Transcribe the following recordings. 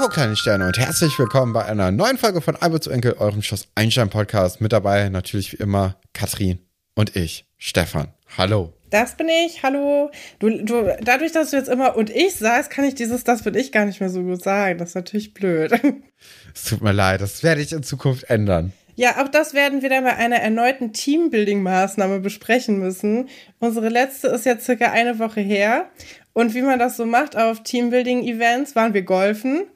Ho kleine Sterne und herzlich willkommen bei einer neuen Folge von Albert zu Enkel, eurem Schloss Einstein Podcast. Mit dabei natürlich wie immer Katrin und ich, Stefan. Hallo. Das bin ich, hallo. Du, du, dadurch, dass du jetzt immer und ich sagst, kann ich dieses Das bin ich gar nicht mehr so gut sagen. Das ist natürlich blöd. Es tut mir leid, das werde ich in Zukunft ändern. Ja, auch das werden wir dann bei einer erneuten Teambuilding-Maßnahme besprechen müssen. Unsere letzte ist jetzt circa eine Woche her. Und wie man das so macht auf Teambuilding-Events, waren wir golfen.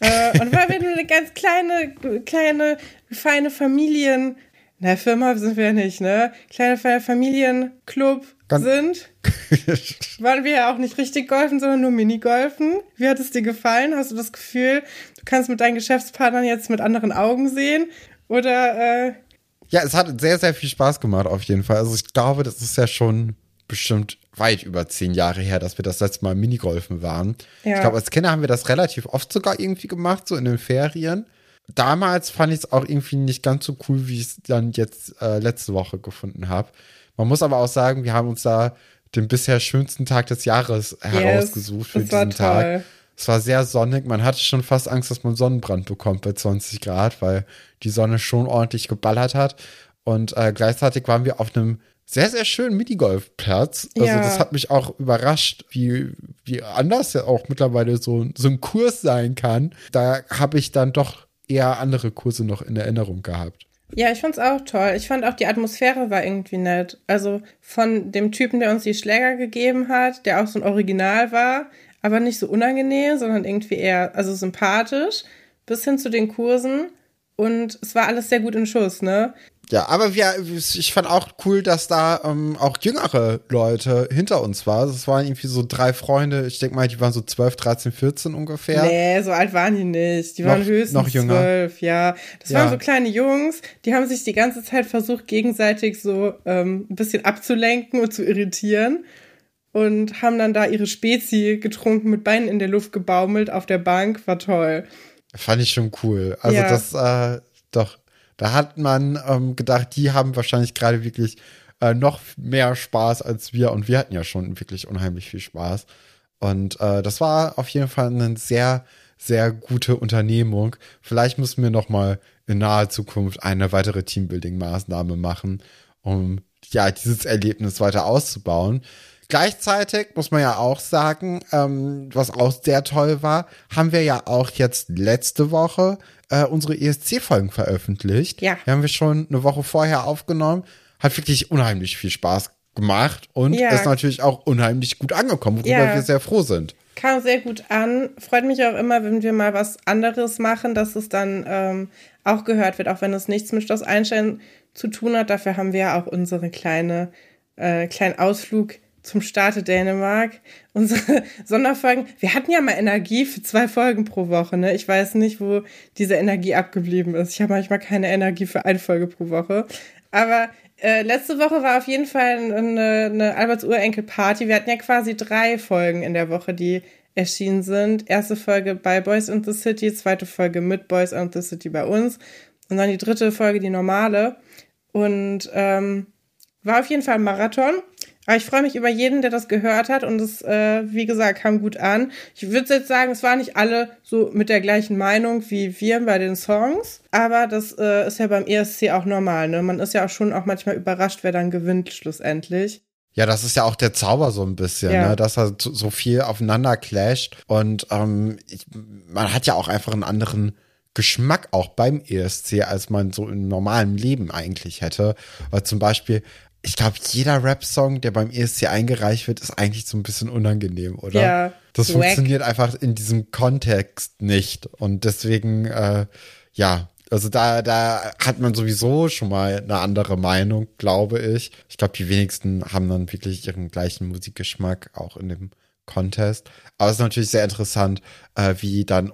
Äh, und weil wir nur eine ganz kleine, kleine, feine Familien, na, Firma sind wir ja nicht, ne? Kleine, feine Familienclub ganz sind, waren wir ja auch nicht richtig golfen, sondern nur Minigolfen. Wie hat es dir gefallen? Hast du das Gefühl, du kannst mit deinen Geschäftspartnern jetzt mit anderen Augen sehen? Oder, äh, Ja, es hat sehr, sehr viel Spaß gemacht, auf jeden Fall. Also ich glaube, das ist ja schon bestimmt weit über zehn Jahre her, dass wir das letzte Mal Minigolfen waren. Ja. Ich glaube, als Kinder haben wir das relativ oft sogar irgendwie gemacht, so in den Ferien. Damals fand ich es auch irgendwie nicht ganz so cool, wie ich es dann jetzt äh, letzte Woche gefunden habe. Man muss aber auch sagen, wir haben uns da den bisher schönsten Tag des Jahres yes, herausgesucht für diesen Tag. Es war sehr sonnig. Man hatte schon fast Angst, dass man Sonnenbrand bekommt bei 20 Grad, weil die Sonne schon ordentlich geballert hat. Und äh, gleichzeitig waren wir auf einem sehr, sehr schönen Minigolfplatz. Also ja. das hat mich auch überrascht, wie, wie anders ja auch mittlerweile so, so ein Kurs sein kann. Da habe ich dann doch eher andere Kurse noch in Erinnerung gehabt. Ja, ich fand's auch toll. Ich fand auch die Atmosphäre war irgendwie nett. Also von dem Typen, der uns die Schläger gegeben hat, der auch so ein Original war, aber nicht so unangenehm, sondern irgendwie eher, also sympathisch, bis hin zu den Kursen. Und es war alles sehr gut in Schuss, ne? Ja, aber wir, ich fand auch cool, dass da ähm, auch jüngere Leute hinter uns waren. Das waren irgendwie so drei Freunde. Ich denke mal, die waren so 12, 13, 14 ungefähr. Nee, so alt waren die nicht. Die noch, waren höchstens noch jünger. 12, ja. Das ja. waren so kleine Jungs, die haben sich die ganze Zeit versucht, gegenseitig so ähm, ein bisschen abzulenken und zu irritieren. Und haben dann da ihre Spezi getrunken, mit Beinen in der Luft gebaumelt auf der Bank. War toll. Fand ich schon cool. Also ja. das, äh, doch da hat man ähm, gedacht, die haben wahrscheinlich gerade wirklich äh, noch mehr Spaß als wir und wir hatten ja schon wirklich unheimlich viel Spaß. Und äh, das war auf jeden Fall eine sehr, sehr gute Unternehmung. Vielleicht müssen wir noch mal in naher Zukunft eine weitere Teambuilding-Maßnahme machen, um ja dieses Erlebnis weiter auszubauen. Gleichzeitig muss man ja auch sagen, ähm, was auch sehr toll war, haben wir ja auch jetzt letzte Woche äh, unsere ESC-Folgen veröffentlicht. Ja. Die haben wir schon eine Woche vorher aufgenommen. Hat wirklich unheimlich viel Spaß gemacht und ja. ist natürlich auch unheimlich gut angekommen, worüber ja. wir sehr froh sind. Kam sehr gut an. Freut mich auch immer, wenn wir mal was anderes machen, dass es dann ähm, auch gehört wird, auch wenn es nichts mit Schloss Einstein zu tun hat. Dafür haben wir ja auch unsere kleine, äh, kleinen Ausflug zum Starte Dänemark. Unsere Sonderfolgen. Wir hatten ja mal Energie für zwei Folgen pro Woche, ne? Ich weiß nicht, wo diese Energie abgeblieben ist. Ich habe manchmal keine Energie für eine Folge pro Woche. Aber äh, letzte Woche war auf jeden Fall eine, eine Alberts Urenkel-Party. Wir hatten ja quasi drei Folgen in der Woche, die erschienen sind. Erste Folge bei Boys in the City, zweite Folge mit Boys in the City bei uns und dann die dritte Folge, die normale. Und ähm, war auf jeden Fall ein Marathon. Aber ich freue mich über jeden, der das gehört hat und es, äh, wie gesagt, kam gut an. Ich würde jetzt sagen, es waren nicht alle so mit der gleichen Meinung wie wir bei den Songs, aber das äh, ist ja beim ESC auch normal. Ne? Man ist ja auch schon auch manchmal überrascht, wer dann gewinnt schlussendlich. Ja, das ist ja auch der Zauber so ein bisschen, ja. ne? dass er so viel aufeinander clasht und ähm, ich, man hat ja auch einfach einen anderen Geschmack auch beim ESC, als man so im normalen Leben eigentlich hätte. Weil zum Beispiel ich glaube, jeder Rap-Song, der beim ESC eingereicht wird, ist eigentlich so ein bisschen unangenehm, oder? Ja. Das wack. funktioniert einfach in diesem Kontext nicht. Und deswegen, äh, ja, also da, da hat man sowieso schon mal eine andere Meinung, glaube ich. Ich glaube, die wenigsten haben dann wirklich ihren gleichen Musikgeschmack auch in dem Contest. Aber es ist natürlich sehr interessant, äh, wie dann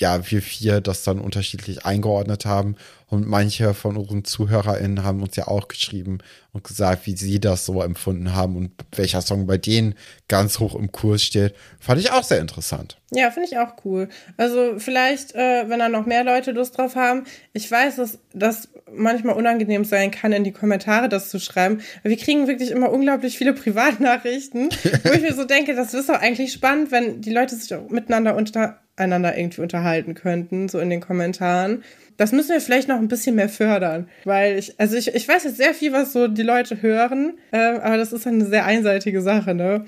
ja, wir vier das dann unterschiedlich eingeordnet haben. Und manche von unseren ZuhörerInnen haben uns ja auch geschrieben und gesagt, wie sie das so empfunden haben und welcher Song bei denen ganz hoch im Kurs steht. Fand ich auch sehr interessant. Ja, finde ich auch cool. Also vielleicht, äh, wenn da noch mehr Leute Lust drauf haben. Ich weiß, dass das manchmal unangenehm sein kann, in die Kommentare das zu schreiben. wir kriegen wirklich immer unglaublich viele Privatnachrichten, wo ich mir so denke, das ist doch eigentlich spannend, wenn die Leute sich auch miteinander unter einander irgendwie unterhalten könnten, so in den Kommentaren. Das müssen wir vielleicht noch ein bisschen mehr fördern, weil ich, also ich, ich weiß jetzt sehr viel, was so die Leute hören, äh, aber das ist eine sehr einseitige Sache, ne?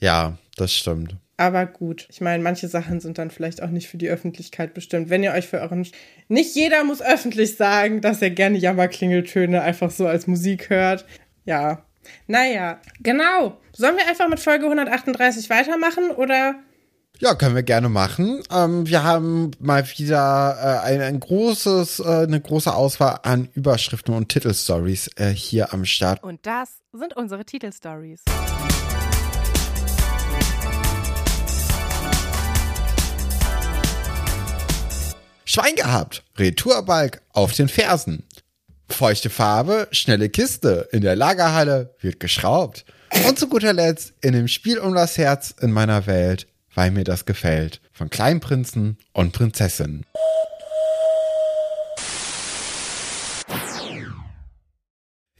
Ja, das stimmt. Aber gut, ich meine, manche Sachen sind dann vielleicht auch nicht für die Öffentlichkeit bestimmt. Wenn ihr euch für euren. Nicht jeder muss öffentlich sagen, dass er gerne Jammerklingeltöne einfach so als Musik hört. Ja. Naja, genau. Sollen wir einfach mit Folge 138 weitermachen oder ja, können wir gerne machen. Ähm, wir haben mal wieder äh, ein, ein großes, äh, eine große Auswahl an Überschriften und Titelstories äh, hier am Start. Und das sind unsere Titelstories. Schwein gehabt, Retourbalg auf den Fersen. Feuchte Farbe, schnelle Kiste, in der Lagerhalle wird geschraubt. Und zu guter Letzt in dem Spiel um das Herz in meiner Welt weil mir das gefällt. Von Kleinprinzen und Prinzessinnen.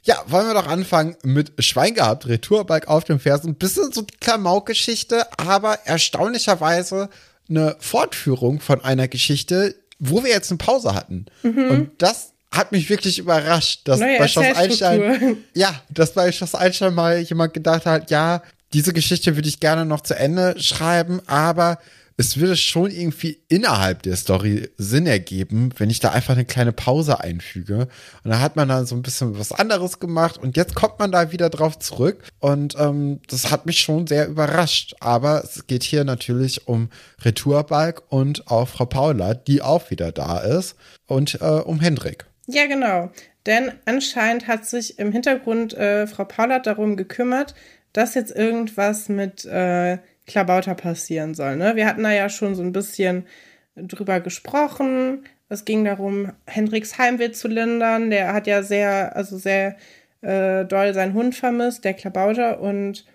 Ja, wollen wir doch anfangen mit Schwein gehabt, Retourbike auf dem Fersen. bisschen so die Klamauk-Geschichte, aber erstaunlicherweise eine Fortführung von einer Geschichte, wo wir jetzt eine Pause hatten. Mhm. Und das hat mich wirklich überrascht, dass Neue bei Schloss Einstein, ja, dass bei Schloss Einstein mal jemand gedacht hat, ja, diese Geschichte würde ich gerne noch zu Ende schreiben, aber es würde schon irgendwie innerhalb der Story Sinn ergeben, wenn ich da einfach eine kleine Pause einfüge. Und da hat man dann so ein bisschen was anderes gemacht und jetzt kommt man da wieder drauf zurück. Und ähm, das hat mich schon sehr überrascht. Aber es geht hier natürlich um Retourbalk und auch Frau Paula, die auch wieder da ist, und äh, um Hendrik. Ja, genau. Denn anscheinend hat sich im Hintergrund äh, Frau Paula darum gekümmert, dass jetzt irgendwas mit äh, Klabauter passieren soll. Ne? Wir hatten da ja schon so ein bisschen drüber gesprochen. Es ging darum, Hendriks Heimweh zu lindern. Der hat ja sehr, also sehr äh, doll seinen Hund vermisst, der Klabauter. Und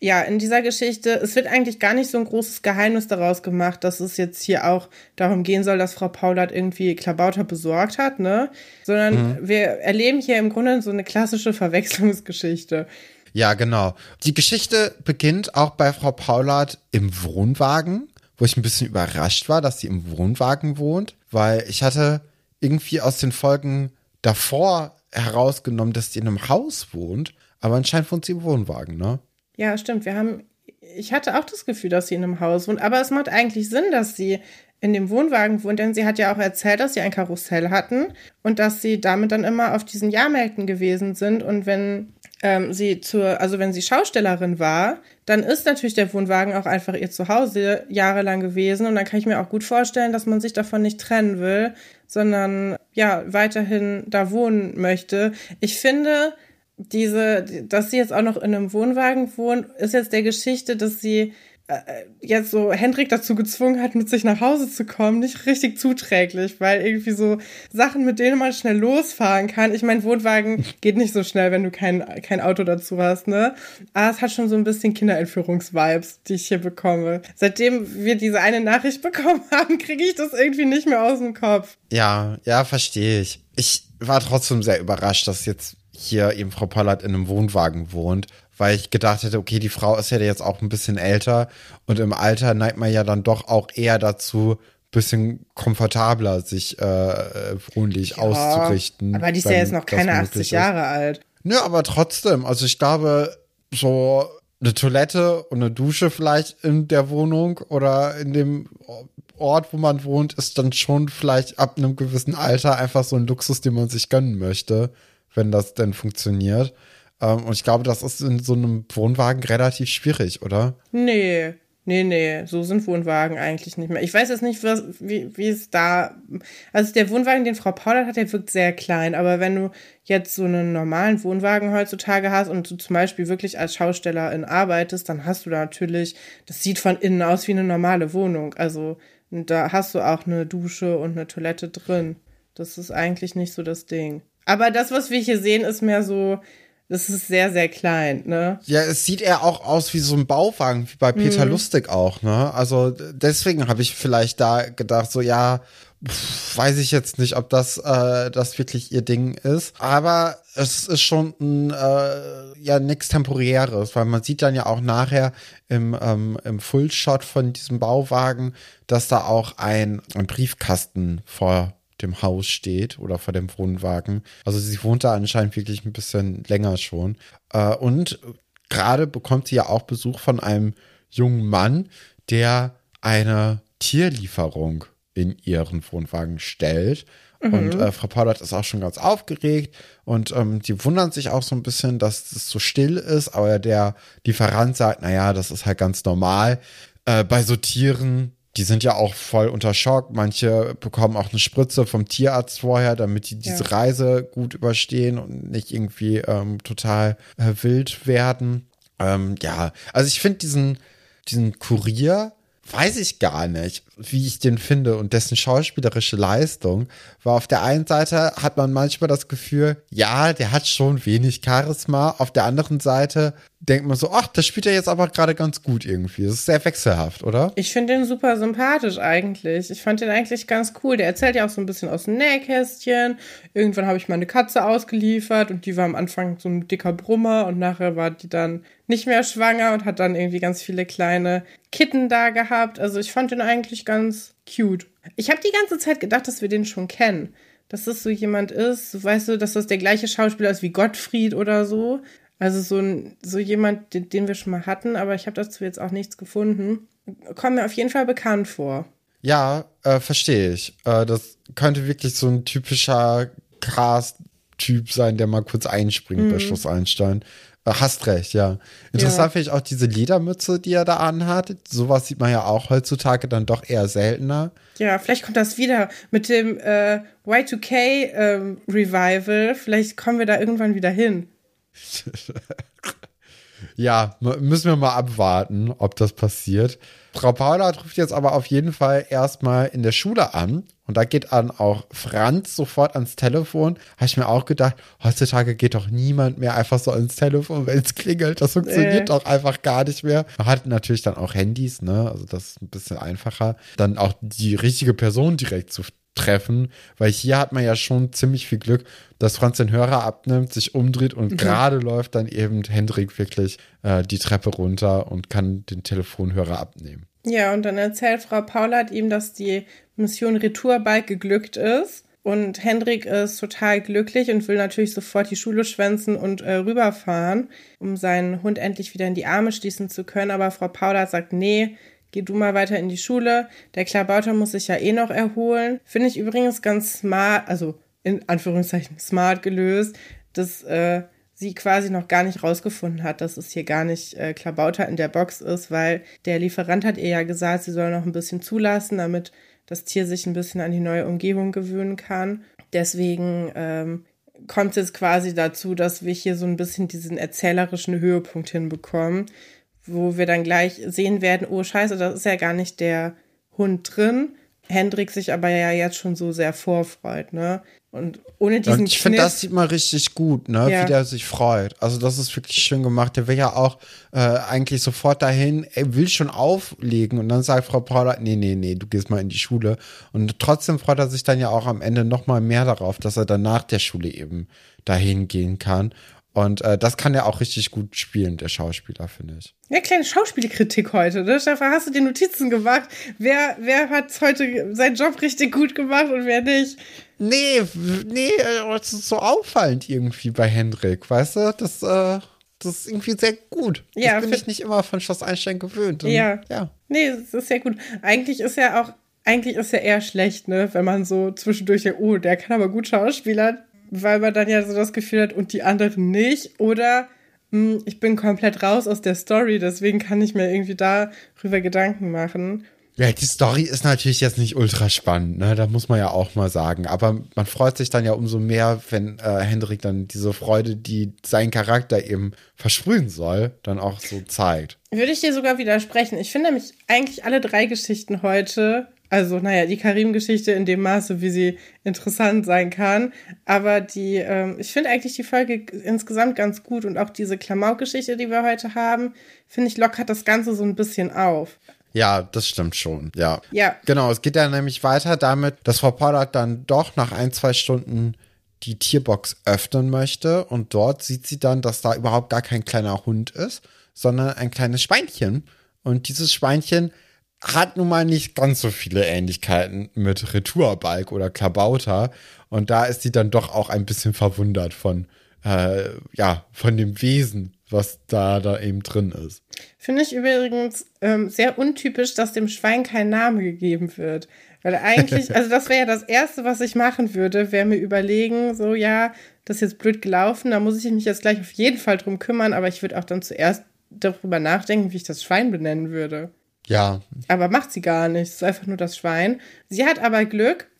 ja, in dieser Geschichte, es wird eigentlich gar nicht so ein großes Geheimnis daraus gemacht, dass es jetzt hier auch darum gehen soll, dass Frau Paulert irgendwie Klabauter besorgt hat, ne? Sondern mhm. wir erleben hier im Grunde so eine klassische Verwechslungsgeschichte. Ja, genau. Die Geschichte beginnt auch bei Frau Paulard im Wohnwagen, wo ich ein bisschen überrascht war, dass sie im Wohnwagen wohnt, weil ich hatte irgendwie aus den Folgen davor herausgenommen, dass sie in einem Haus wohnt, aber anscheinend wohnt sie im Wohnwagen, ne? Ja, stimmt. Wir haben, ich hatte auch das Gefühl, dass sie in einem Haus wohnt, aber es macht eigentlich Sinn, dass sie in dem Wohnwagen wohnt, denn sie hat ja auch erzählt, dass sie ein Karussell hatten und dass sie damit dann immer auf diesen Jahrmärkten gewesen sind und wenn ähm, sie zur, also wenn sie Schaustellerin war, dann ist natürlich der Wohnwagen auch einfach ihr Zuhause jahrelang gewesen. Und dann kann ich mir auch gut vorstellen, dass man sich davon nicht trennen will, sondern ja, weiterhin da wohnen möchte. Ich finde, diese, dass sie jetzt auch noch in einem Wohnwagen wohnt, ist jetzt der Geschichte, dass sie jetzt so Hendrik dazu gezwungen hat, mit sich nach Hause zu kommen, nicht richtig zuträglich, weil irgendwie so Sachen, mit denen man schnell losfahren kann. Ich meine, Wohnwagen geht nicht so schnell, wenn du kein, kein Auto dazu hast, ne? Aber es hat schon so ein bisschen Kinderentführungsvibes, die ich hier bekomme. Seitdem wir diese eine Nachricht bekommen haben, kriege ich das irgendwie nicht mehr aus dem Kopf. Ja, ja, verstehe ich. Ich war trotzdem sehr überrascht, dass jetzt hier eben Frau Pollard in einem Wohnwagen wohnt weil ich gedacht hätte, okay, die Frau ist ja jetzt auch ein bisschen älter und im Alter neigt man ja dann doch auch eher dazu, bisschen komfortabler sich äh, wohnlich ja, auszurichten. Aber die ist ja jetzt noch keine 80 Jahre alt. Nö, aber trotzdem, also ich glaube, so eine Toilette und eine Dusche vielleicht in der Wohnung oder in dem Ort, wo man wohnt, ist dann schon vielleicht ab einem gewissen Alter einfach so ein Luxus, den man sich gönnen möchte, wenn das denn funktioniert. Ähm, und ich glaube, das ist in so einem Wohnwagen relativ schwierig, oder? Nee. Nee, nee, so sind Wohnwagen eigentlich nicht mehr. Ich weiß jetzt nicht, was, wie, es da. Also der Wohnwagen, den Frau Paul hat, der wirkt sehr klein. Aber wenn du jetzt so einen normalen Wohnwagen heutzutage hast und du zum Beispiel wirklich als Schaustellerin arbeitest, dann hast du da natürlich, das sieht von innen aus wie eine normale Wohnung. Also da hast du auch eine Dusche und eine Toilette drin. Das ist eigentlich nicht so das Ding. Aber das, was wir hier sehen, ist mehr so, Das ist sehr, sehr klein, ne? Ja, es sieht eher auch aus wie so ein Bauwagen, wie bei Peter mhm. Lustig auch, ne? Also deswegen habe ich vielleicht da gedacht, so ja, pff, weiß ich jetzt nicht, ob das äh, das wirklich ihr Ding ist. Aber es ist schon ein, äh, ja nichts Temporäres, weil man sieht dann ja auch nachher im, ähm, im Fullshot von diesem Bauwagen, dass da auch ein, ein Briefkasten vor dem Haus steht oder vor dem Wohnwagen. Also sie wohnt da anscheinend wirklich ein bisschen länger schon. Äh, und gerade bekommt sie ja auch Besuch von einem jungen Mann, der eine Tierlieferung in ihren Wohnwagen stellt. Mhm. Und äh, Frau Paulert ist auch schon ganz aufgeregt und ähm, die wundern sich auch so ein bisschen, dass es so still ist, aber der Lieferant sagt, naja, das ist halt ganz normal. Äh, bei so Tieren die sind ja auch voll unter Schock. Manche bekommen auch eine Spritze vom Tierarzt vorher, damit die diese ja. Reise gut überstehen und nicht irgendwie ähm, total äh, wild werden. Ähm, ja, also ich finde diesen, diesen Kurier, weiß ich gar nicht, wie ich den finde und dessen schauspielerische Leistung. Weil auf der einen Seite hat man manchmal das Gefühl, ja, der hat schon wenig Charisma. Auf der anderen Seite denkt man so, ach, das spielt er jetzt aber gerade ganz gut irgendwie. Das ist sehr wechselhaft, oder? Ich finde den super sympathisch eigentlich. Ich fand den eigentlich ganz cool. Der erzählt ja auch so ein bisschen aus dem Nähkästchen. Irgendwann habe ich mal eine Katze ausgeliefert und die war am Anfang so ein dicker Brummer und nachher war die dann nicht mehr schwanger und hat dann irgendwie ganz viele kleine Kitten da gehabt. Also ich fand den eigentlich ganz cute. Ich habe die ganze Zeit gedacht, dass wir den schon kennen. Dass das so jemand ist, weißt du, dass das der gleiche Schauspieler ist wie Gottfried oder so. Also so, ein, so jemand, den, den wir schon mal hatten, aber ich habe dazu jetzt auch nichts gefunden. Kommt mir auf jeden Fall bekannt vor. Ja, äh, verstehe ich. Äh, das könnte wirklich so ein typischer Cast-Typ sein, der mal kurz einspringt mhm. bei Schloss Einstein. Äh, hast recht, ja. Interessant ja. finde ich auch diese Ledermütze, die er da anhat. Sowas sieht man ja auch heutzutage dann doch eher seltener. Ja, vielleicht kommt das wieder mit dem äh, Y2K-Revival. Ähm, vielleicht kommen wir da irgendwann wieder hin. ja, müssen wir mal abwarten, ob das passiert. Frau Paula ruft jetzt aber auf jeden Fall erstmal in der Schule an. Und da geht dann auch Franz sofort ans Telefon. Habe ich mir auch gedacht, heutzutage geht doch niemand mehr einfach so ans Telefon, wenn es klingelt. Das funktioniert äh. doch einfach gar nicht mehr. Man hat natürlich dann auch Handys, ne? Also das ist ein bisschen einfacher. Dann auch die richtige Person direkt zu treffen, weil hier hat man ja schon ziemlich viel Glück, dass Franz den Hörer abnimmt, sich umdreht und mhm. gerade läuft dann eben Hendrik wirklich äh, die Treppe runter und kann den Telefonhörer abnehmen. Ja, und dann erzählt Frau Paulert ihm, dass die Mission Retour bald geglückt ist. Und Hendrik ist total glücklich und will natürlich sofort die Schule schwänzen und äh, rüberfahren, um seinen Hund endlich wieder in die Arme schließen zu können. Aber Frau Paulert sagt, nee, geh du mal weiter in die Schule. Der Klabauter muss sich ja eh noch erholen. Finde ich übrigens ganz smart, also in Anführungszeichen smart gelöst, dass äh, sie quasi noch gar nicht rausgefunden hat, dass es hier gar nicht äh, Klabauter in der Box ist, weil der Lieferant hat ihr ja gesagt, sie soll noch ein bisschen zulassen, damit das Tier sich ein bisschen an die neue Umgebung gewöhnen kann. Deswegen ähm, kommt es jetzt quasi dazu, dass wir hier so ein bisschen diesen erzählerischen Höhepunkt hinbekommen, wo wir dann gleich sehen werden, oh scheiße, das ist ja gar nicht der Hund drin. Hendrik sich aber ja jetzt schon so sehr vorfreut, ne? Und ohne diesen Und ich finde, das sieht man richtig gut, ne? Ja. Wie der sich freut. Also das ist wirklich schön gemacht. Der will ja auch äh, eigentlich sofort dahin, er will schon auflegen und dann sagt Frau Paula, nee, nee, nee, du gehst mal in die Schule. Und trotzdem freut er sich dann ja auch am Ende noch mal mehr darauf, dass er dann nach der Schule eben dahin gehen kann. Und äh, das kann er auch richtig gut spielen, der Schauspieler, finde ich. Ja, kleine Schauspielkritik heute. Ne? Stefan, hast du dir Notizen gemacht? Wer, wer hat heute seinen Job richtig gut gemacht und wer nicht? Nee, nee, das ist so auffallend irgendwie bei Hendrik, weißt du? Das, äh, das ist irgendwie sehr gut. Ja, das bin ich nicht immer von Schloss Einstein gewöhnt. Und, ja. ja. Nee, das ist sehr gut. Eigentlich ist ja auch, eigentlich ist ja eher schlecht, ne, wenn man so zwischendurch denkt, oh, der kann aber gut Schauspielern weil man dann ja so das Gefühl hat, und die anderen nicht. Oder mh, hm, ich bin komplett raus aus der Story, deswegen kann ich mir irgendwie darüber Gedanken machen. Ja, die Story ist natürlich jetzt nicht ultra spannend, ne? Da muss man ja auch mal sagen. Aber man freut sich dann ja umso mehr, wenn äh, Hendrik dann diese Freude, die sein Charakter eben versprühen soll, dann auch so zeigt. Würde ich dir sogar widersprechen. Ich finde nämlich eigentlich alle drei Geschichten heute Also, naja, die Karim-Geschichte in dem Maße, wie sie interessant sein kann. Aber die, ähm, ich finde eigentlich die Folge insgesamt ganz gut und auch diese Klamauk-Geschichte, die wir heute haben, finde ich, lockert das Ganze so ein bisschen auf. Ja, das stimmt schon, ja. Ja. Genau, es geht ja nämlich weiter damit, dass Frau Pollard dann doch nach ein, zwei Stunden die Tierbox öffnen möchte und dort sieht sie dann, dass da überhaupt gar kein kleiner Hund ist, sondern ein kleines Schweinchen. Und dieses Schweinchen hat nun mal nicht ganz so viele Ähnlichkeiten mit Retourbalk oder Klabauter. Und da ist sie dann doch auch ein bisschen verwundert von, äh, ja, von dem Wesen, was da, da eben drin ist. Finde ich übrigens ähm, sehr untypisch, dass dem Schwein kein Name gegeben wird. Weil eigentlich, also das wäre ja das Erste, was ich machen würde, wäre mir überlegen, so ja, das ist jetzt blöd gelaufen, da muss ich mich jetzt gleich auf jeden Fall drum kümmern, aber ich würde auch dann zuerst darüber nachdenken, wie ich das Schwein benennen würde. Ja. Aber macht sie gar nicht. Es ist einfach nur das Schwein. Sie hat aber Glück,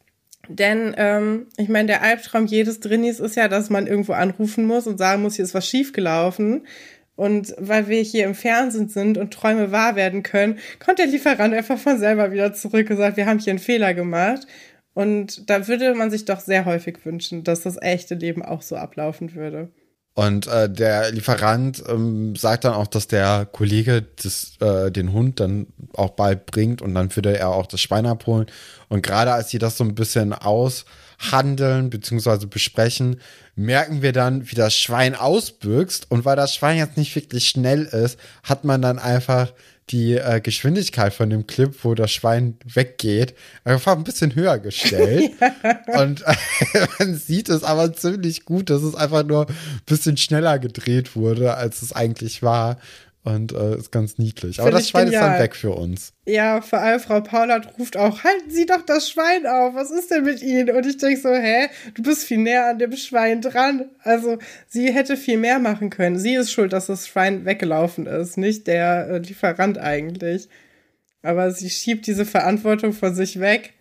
denn ähm, ich meine, der Albtraum jedes Drinnies ist ja, dass man irgendwo anrufen muss und sagen muss, hier ist was schiefgelaufen. Und weil wir hier im Fernsehen sind und Träume wahr werden können, kommt der Lieferant einfach von selber wieder zurück und sagt, wir haben hier einen Fehler gemacht. Und da würde man sich doch sehr häufig wünschen, dass das echte Leben auch so ablaufen würde. Und äh, der Lieferant ähm, sagt dann auch, dass der Kollege das, äh, den Hund dann auch bald bringt und dann würde er auch das Schwein abholen. Und gerade als sie das so ein bisschen aushandeln bzw. besprechen, merken wir dann, wie das Schwein ausbüchst. Und weil das Schwein jetzt nicht wirklich schnell ist, hat man dann einfach die äh, Geschwindigkeit von dem Clip, wo das Schwein weggeht, einfach ein bisschen höher gestellt. ja. Und äh, man sieht es aber ziemlich gut, dass es einfach nur ein bisschen schneller gedreht wurde, als es eigentlich war. Und äh, ist ganz niedlich. Aber das Schwein genial. ist dann weg für uns. Ja, vor allem Frau Paulert ruft auch, halten Sie doch das Schwein auf, was ist denn mit Ihnen? Und ich denke so, hä, du bist viel näher an dem Schwein dran. Also sie hätte viel mehr machen können. Sie ist schuld, dass das Schwein weggelaufen ist, nicht der äh, Lieferant eigentlich. Aber sie schiebt diese Verantwortung von sich weg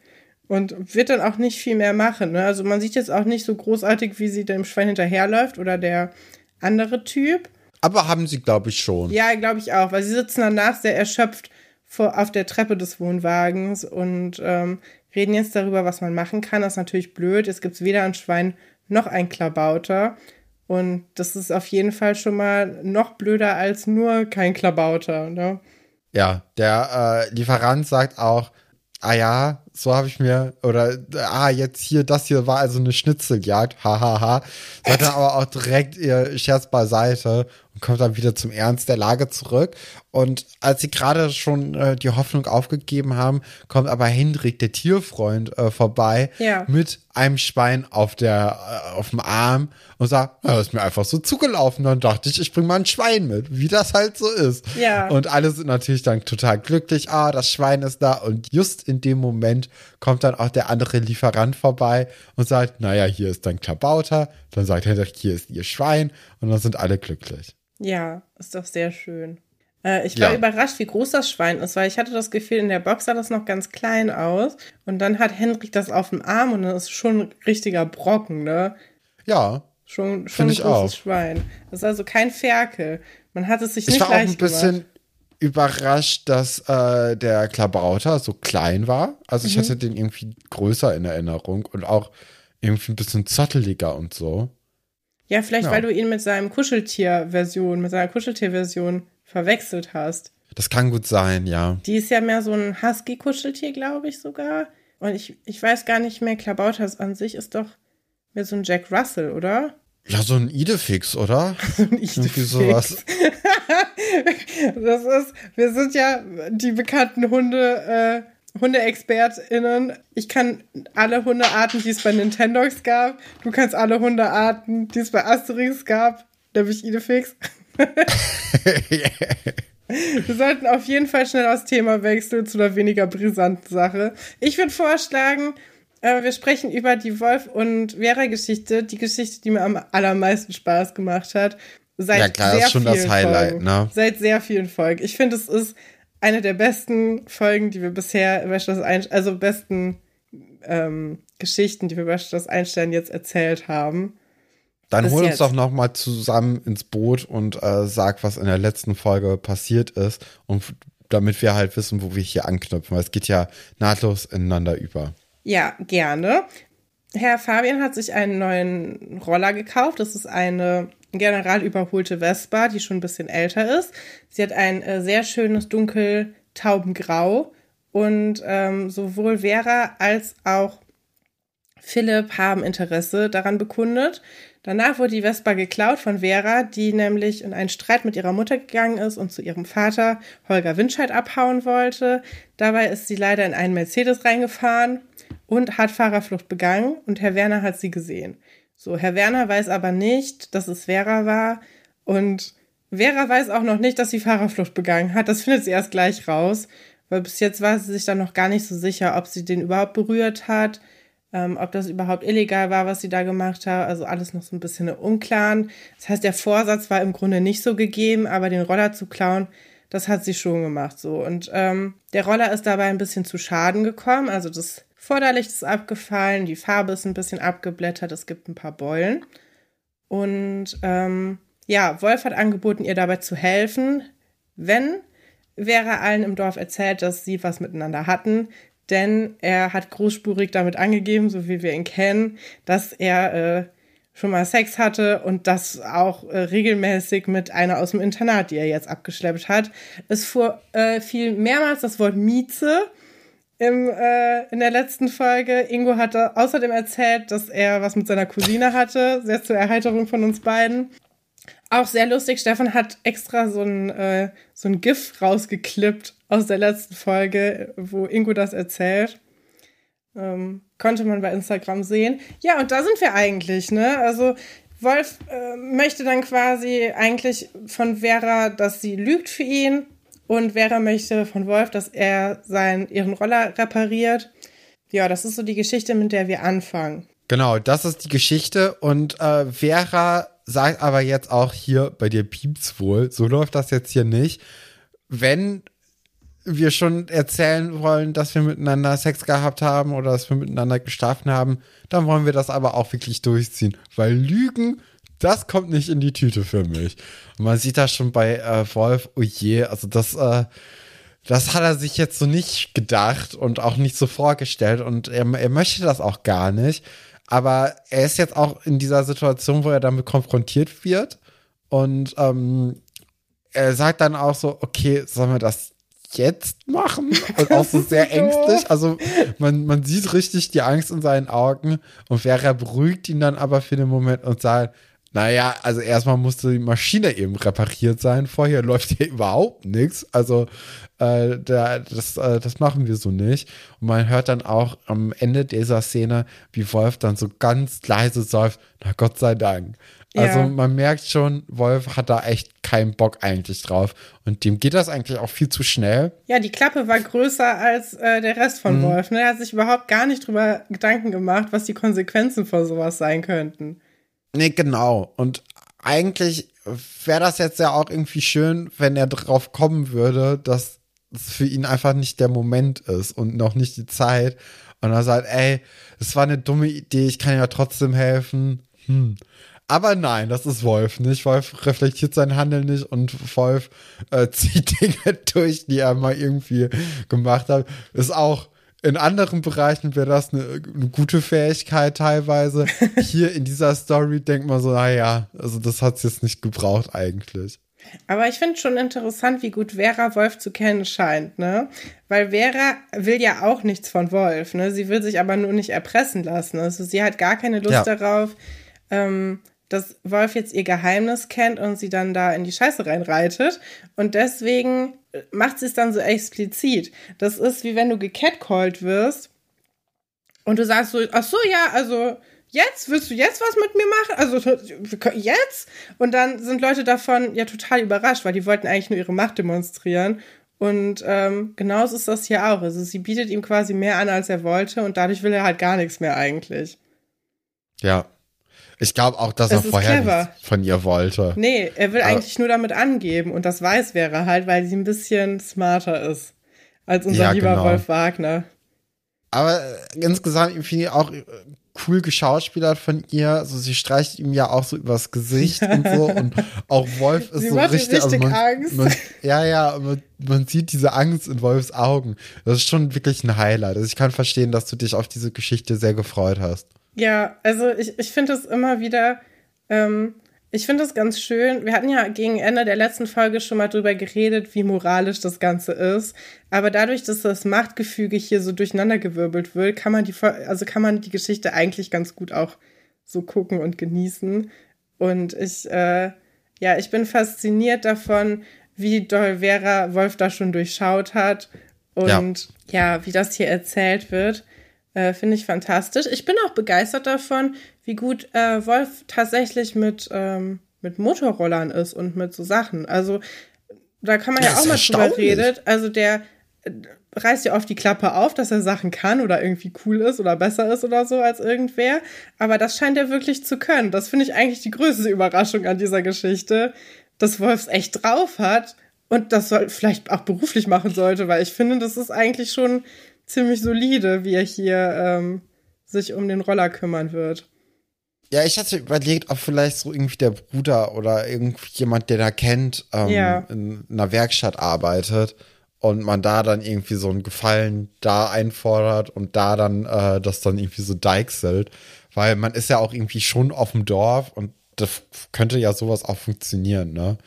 und wird dann auch nicht viel mehr machen. Ne? Also man sieht jetzt auch nicht so großartig, wie sie dem Schwein hinterherläuft oder der andere Typ. Aber haben sie, glaube ich, schon. Ja, glaube ich auch, weil sie sitzen danach sehr erschöpft vor, auf der Treppe des Wohnwagens und ähm, reden jetzt darüber, was man machen kann. Das ist natürlich blöd. Es gibt weder ein Schwein noch ein Klabauter. Und das ist auf jeden Fall schon mal noch blöder als nur kein Klabauter. Ne? Ja, der äh, Lieferant sagt auch, ah ja, so habe ich mir, oder ah, jetzt hier, das hier war also eine Schnitzeljagd, hahaha. Ha, ha. Sagt dann aber auch direkt ihr Scherz beiseite kommt dann wieder zum Ernst der Lage zurück. Und als sie gerade schon äh, die Hoffnung aufgegeben haben, kommt aber Hendrik, der Tierfreund, äh, vorbei ja. mit einem Schwein auf der äh, auf dem Arm und sagt, ja, ist mir einfach so zugelaufen. Dann dachte ich, ich bring mal ein Schwein mit, wie das halt so ist. Ja. Und alle sind natürlich dann total glücklich. Ah, das Schwein ist da. Und just in dem Moment kommt dann auch der andere Lieferant vorbei und sagt, naja, hier ist dein Klabauter. Dann sagt Hendrik, hier ist ihr Schwein. Und dann sind alle glücklich. Ja, ist doch sehr schön. Äh, ich war ja. überrascht, wie groß das Schwein ist, weil ich hatte das Gefühl, in der Box sah das noch ganz klein aus. Und dann hat Henrik das auf dem Arm und das ist schon ein richtiger Brocken, ne? Ja. Schon, schon ein großes auch. Schwein. Das ist also kein Ferkel. Man hat es sich ich nicht leicht gemacht. Ich war auch ein bisschen überrascht, dass äh, der Klabauter so klein war. Also ich mhm. hatte den irgendwie größer in Erinnerung und auch irgendwie ein bisschen zotteliger und so. Ja, vielleicht, ja. weil du ihn mit seinem Kuscheltier-Version, mit seiner Kuscheltier-Version verwechselt hast. Das kann gut sein, ja. Die ist ja mehr so ein Husky-Kuscheltier, glaube ich sogar. Und ich, ich weiß gar nicht mehr, Klabauter an sich ist doch mehr so ein Jack Russell, oder? Ja, so ein Idefix, oder? so ein Idefix. sowas. das ist, wir sind ja die bekannten Hunde, äh, Hundeexpertinnen. Ich kann alle Hundearten, die es bei Nintendox gab. Du kannst alle Hundearten, die es bei Asterix gab. Nämlich Idefix. Wir sollten auf jeden Fall schnell aus Thema wechseln zu einer weniger brisanten Sache. Ich würde vorschlagen, äh, wir sprechen über die Wolf- und Vera-Geschichte, die Geschichte, die mir am allermeisten Spaß gemacht hat. Seit ja, klar, sehr das ist schon das Highlight, Folgen. ne? Seit sehr vielen Folgen. Ich finde, es ist eine der besten Folgen, die wir bisher über Schloss Einstein, also besten ähm, Geschichten, die wir über Schloss Einstein jetzt erzählt haben. Dann hol uns jetzt. doch noch mal zusammen ins Boot und äh, sag, was in der letzten Folge passiert ist und damit wir halt wissen, wo wir hier anknüpfen. Weil es geht ja nahtlos ineinander über. Ja, gerne. Herr Fabian hat sich einen neuen Roller gekauft. Das ist eine general überholte Vespa, die schon ein bisschen älter ist. Sie hat ein äh, sehr schönes dunkel-taubengrau und ähm, sowohl Vera als auch Philipp haben Interesse daran bekundet. Danach wurde die Vespa geklaut von Vera, die nämlich in einen Streit mit ihrer Mutter gegangen ist und zu ihrem Vater Holger Winscheid abhauen wollte. Dabei ist sie leider in einen Mercedes reingefahren und hat Fahrerflucht begangen und Herr Werner hat sie gesehen. So, Herr Werner weiß aber nicht, dass es Vera war und Vera weiß auch noch nicht, dass sie Fahrerflucht begangen hat. Das findet sie erst gleich raus, weil bis jetzt war sie sich dann noch gar nicht so sicher, ob sie den überhaupt berührt hat, ähm, ob das überhaupt illegal war, was sie da gemacht hat. Also alles noch so ein bisschen unklaren. Das heißt, der Vorsatz war im Grunde nicht so gegeben, aber den Roller zu klauen, das hat sie schon gemacht so. Und ähm, der Roller ist dabei ein bisschen zu Schaden gekommen. Also das Vorderlicht ist abgefallen, die Farbe ist ein bisschen abgeblättert, es gibt ein paar Beulen. Und ähm, ja, Wolf hat angeboten, ihr dabei zu helfen, wenn wäre allen im Dorf erzählt, dass sie was miteinander hatten, denn er hat großspurig damit angegeben, so wie wir ihn kennen, dass er äh, schon mal Sex hatte und das auch äh, regelmäßig mit einer aus dem Internat, die er jetzt abgeschleppt hat. Es fuhr äh, viel mehrmals das Wort Mieze im, äh, in der letzten Folge. Ingo hatte außerdem erzählt, dass er was mit seiner Cousine hatte, sehr zur Erheiterung von uns beiden. Auch sehr lustig, Stefan hat extra so ein, äh, so ein GIF rausgeklippt aus der letzten Folge, wo Ingo das erzählt. Ähm, konnte man bei Instagram sehen. Ja, und da sind wir eigentlich, ne? Also Wolf äh, möchte dann quasi eigentlich von Vera, dass sie lügt für ihn und Vera möchte von Wolf, dass er seinen, ihren Roller repariert. Ja, das ist so die Geschichte, mit der wir anfangen. Genau, das ist die Geschichte. Und äh, Vera sagt aber jetzt auch hier, bei dir piept's wohl, so läuft das jetzt hier nicht. Wenn wir schon erzählen wollen, dass wir miteinander Sex gehabt haben oder dass wir miteinander geschlafen haben, dann wollen wir das aber auch wirklich durchziehen. Weil Lügen das kommt nicht in die Tüte für mich. Und man sieht das schon bei äh, Wolf, oh je, also das, äh, das hat er sich jetzt so nicht gedacht und auch nicht so vorgestellt und er, er möchte das auch gar nicht. Aber er ist jetzt auch in dieser Situation, wo er damit konfrontiert wird und ähm, er sagt dann auch so, okay, sollen wir das jetzt machen? Und auch so sehr ängstlich. Also man, man sieht richtig die Angst in seinen Augen und Vera beruhigt ihn dann aber für den Moment und sagt, naja, also erstmal musste die Maschine eben repariert sein. Vorher läuft hier überhaupt nichts. Also äh, da, das, äh, das machen wir so nicht. Und man hört dann auch am Ende dieser Szene, wie Wolf dann so ganz leise säuft, na Gott sei Dank. Also ja. man merkt schon, Wolf hat da echt keinen Bock eigentlich drauf. Und dem geht das eigentlich auch viel zu schnell. Ja, die Klappe war größer als äh, der Rest von mhm. Wolf. Ne? Er hat sich überhaupt gar nicht drüber Gedanken gemacht, was die Konsequenzen von sowas sein könnten. Nee, genau. Und eigentlich wäre das jetzt ja auch irgendwie schön, wenn er drauf kommen würde, dass es für ihn einfach nicht der Moment ist und noch nicht die Zeit. Und er sagt, ey, es war eine dumme Idee, ich kann ja trotzdem helfen. Hm. Aber nein, das ist Wolf nicht. Wolf reflektiert sein Handeln nicht und Wolf äh, zieht Dinge durch, die er mal irgendwie gemacht hat. Ist auch in anderen Bereichen wäre das eine, eine, gute Fähigkeit teilweise. Hier in dieser Story denkt man so, naja, also das hat es jetzt nicht gebraucht eigentlich. Aber ich finde schon interessant, wie gut Vera Wolf zu kennen scheint, ne? Weil Vera will ja auch nichts von Wolf, ne? Sie will sich aber nur nicht erpressen lassen. Also sie hat gar keine Lust ja. darauf, ähm, dass Wolf jetzt ihr Geheimnis kennt und sie dann da in die Scheiße reinreitet. Und deswegen macht sie es dann so explizit. Das ist wie wenn du gecatcalled wirst und du sagst so, ach so, ja, also jetzt, willst du jetzt was mit mir machen? Also jetzt? Und dann sind Leute davon ja total überrascht, weil die wollten eigentlich nur ihre Macht demonstrieren. Und ähm, genauso ist das hier auch. Also sie bietet ihm quasi mehr an, als er wollte und dadurch will er halt gar nichts mehr eigentlich. Ja, ich glaube auch, dass das er vorher nichts von ihr wollte. Nee, er will Aber eigentlich nur damit angeben und das weiß wäre halt, weil sie ein bisschen smarter ist als unser ja, lieber genau. Wolf Wagner. Aber äh, insgesamt finde ich auch äh, cool geschauspielert von ihr. Also sie streicht ihm ja auch so übers Gesicht und so. Und auch Wolf ist sie so richtig. richtig also man, Angst. Man, ja, ja, man, man sieht diese Angst in Wolfs Augen. Das ist schon wirklich ein Highlight. Also ich kann verstehen, dass du dich auf diese Geschichte sehr gefreut hast. Ja, also ich, ich finde es immer wieder. Ähm, ich finde es ganz schön. Wir hatten ja gegen Ende der letzten Folge schon mal drüber geredet, wie moralisch das Ganze ist. Aber dadurch, dass das Machtgefüge hier so durcheinandergewirbelt wird, kann man die, also kann man die Geschichte eigentlich ganz gut auch so gucken und genießen. Und ich, äh, ja, ich bin fasziniert davon, wie doll Vera Wolf da schon durchschaut hat und ja, ja wie das hier erzählt wird. Äh, Finde ich fantastisch. Ich bin auch begeistert davon, wie gut äh, Wolf tatsächlich mit, ähm, mit Motorrollern ist und mit so Sachen. Also da kann man das ja auch mal drüber reden. Also der äh, reißt ja oft die Klappe auf, dass er Sachen kann oder irgendwie cool ist oder besser ist oder so als irgendwer. Aber das scheint er wirklich zu können. Das finde ich eigentlich die größte Überraschung an dieser Geschichte, dass Wolfs echt drauf hat und das soll vielleicht auch beruflich machen sollte, weil ich finde, das ist eigentlich schon ziemlich solide, wie er hier ähm, sich um den Roller kümmern wird. Ja, ich hatte überlegt, ob vielleicht so irgendwie der Bruder oder irgendjemand, der da kennt, ähm, ja. in einer Werkstatt arbeitet und man da dann irgendwie so einen Gefallen da einfordert und da dann äh, das dann irgendwie so deichselt. Weil man ist ja auch irgendwie schon auf dem Dorf und das könnte ja sowas auch funktionieren, ne?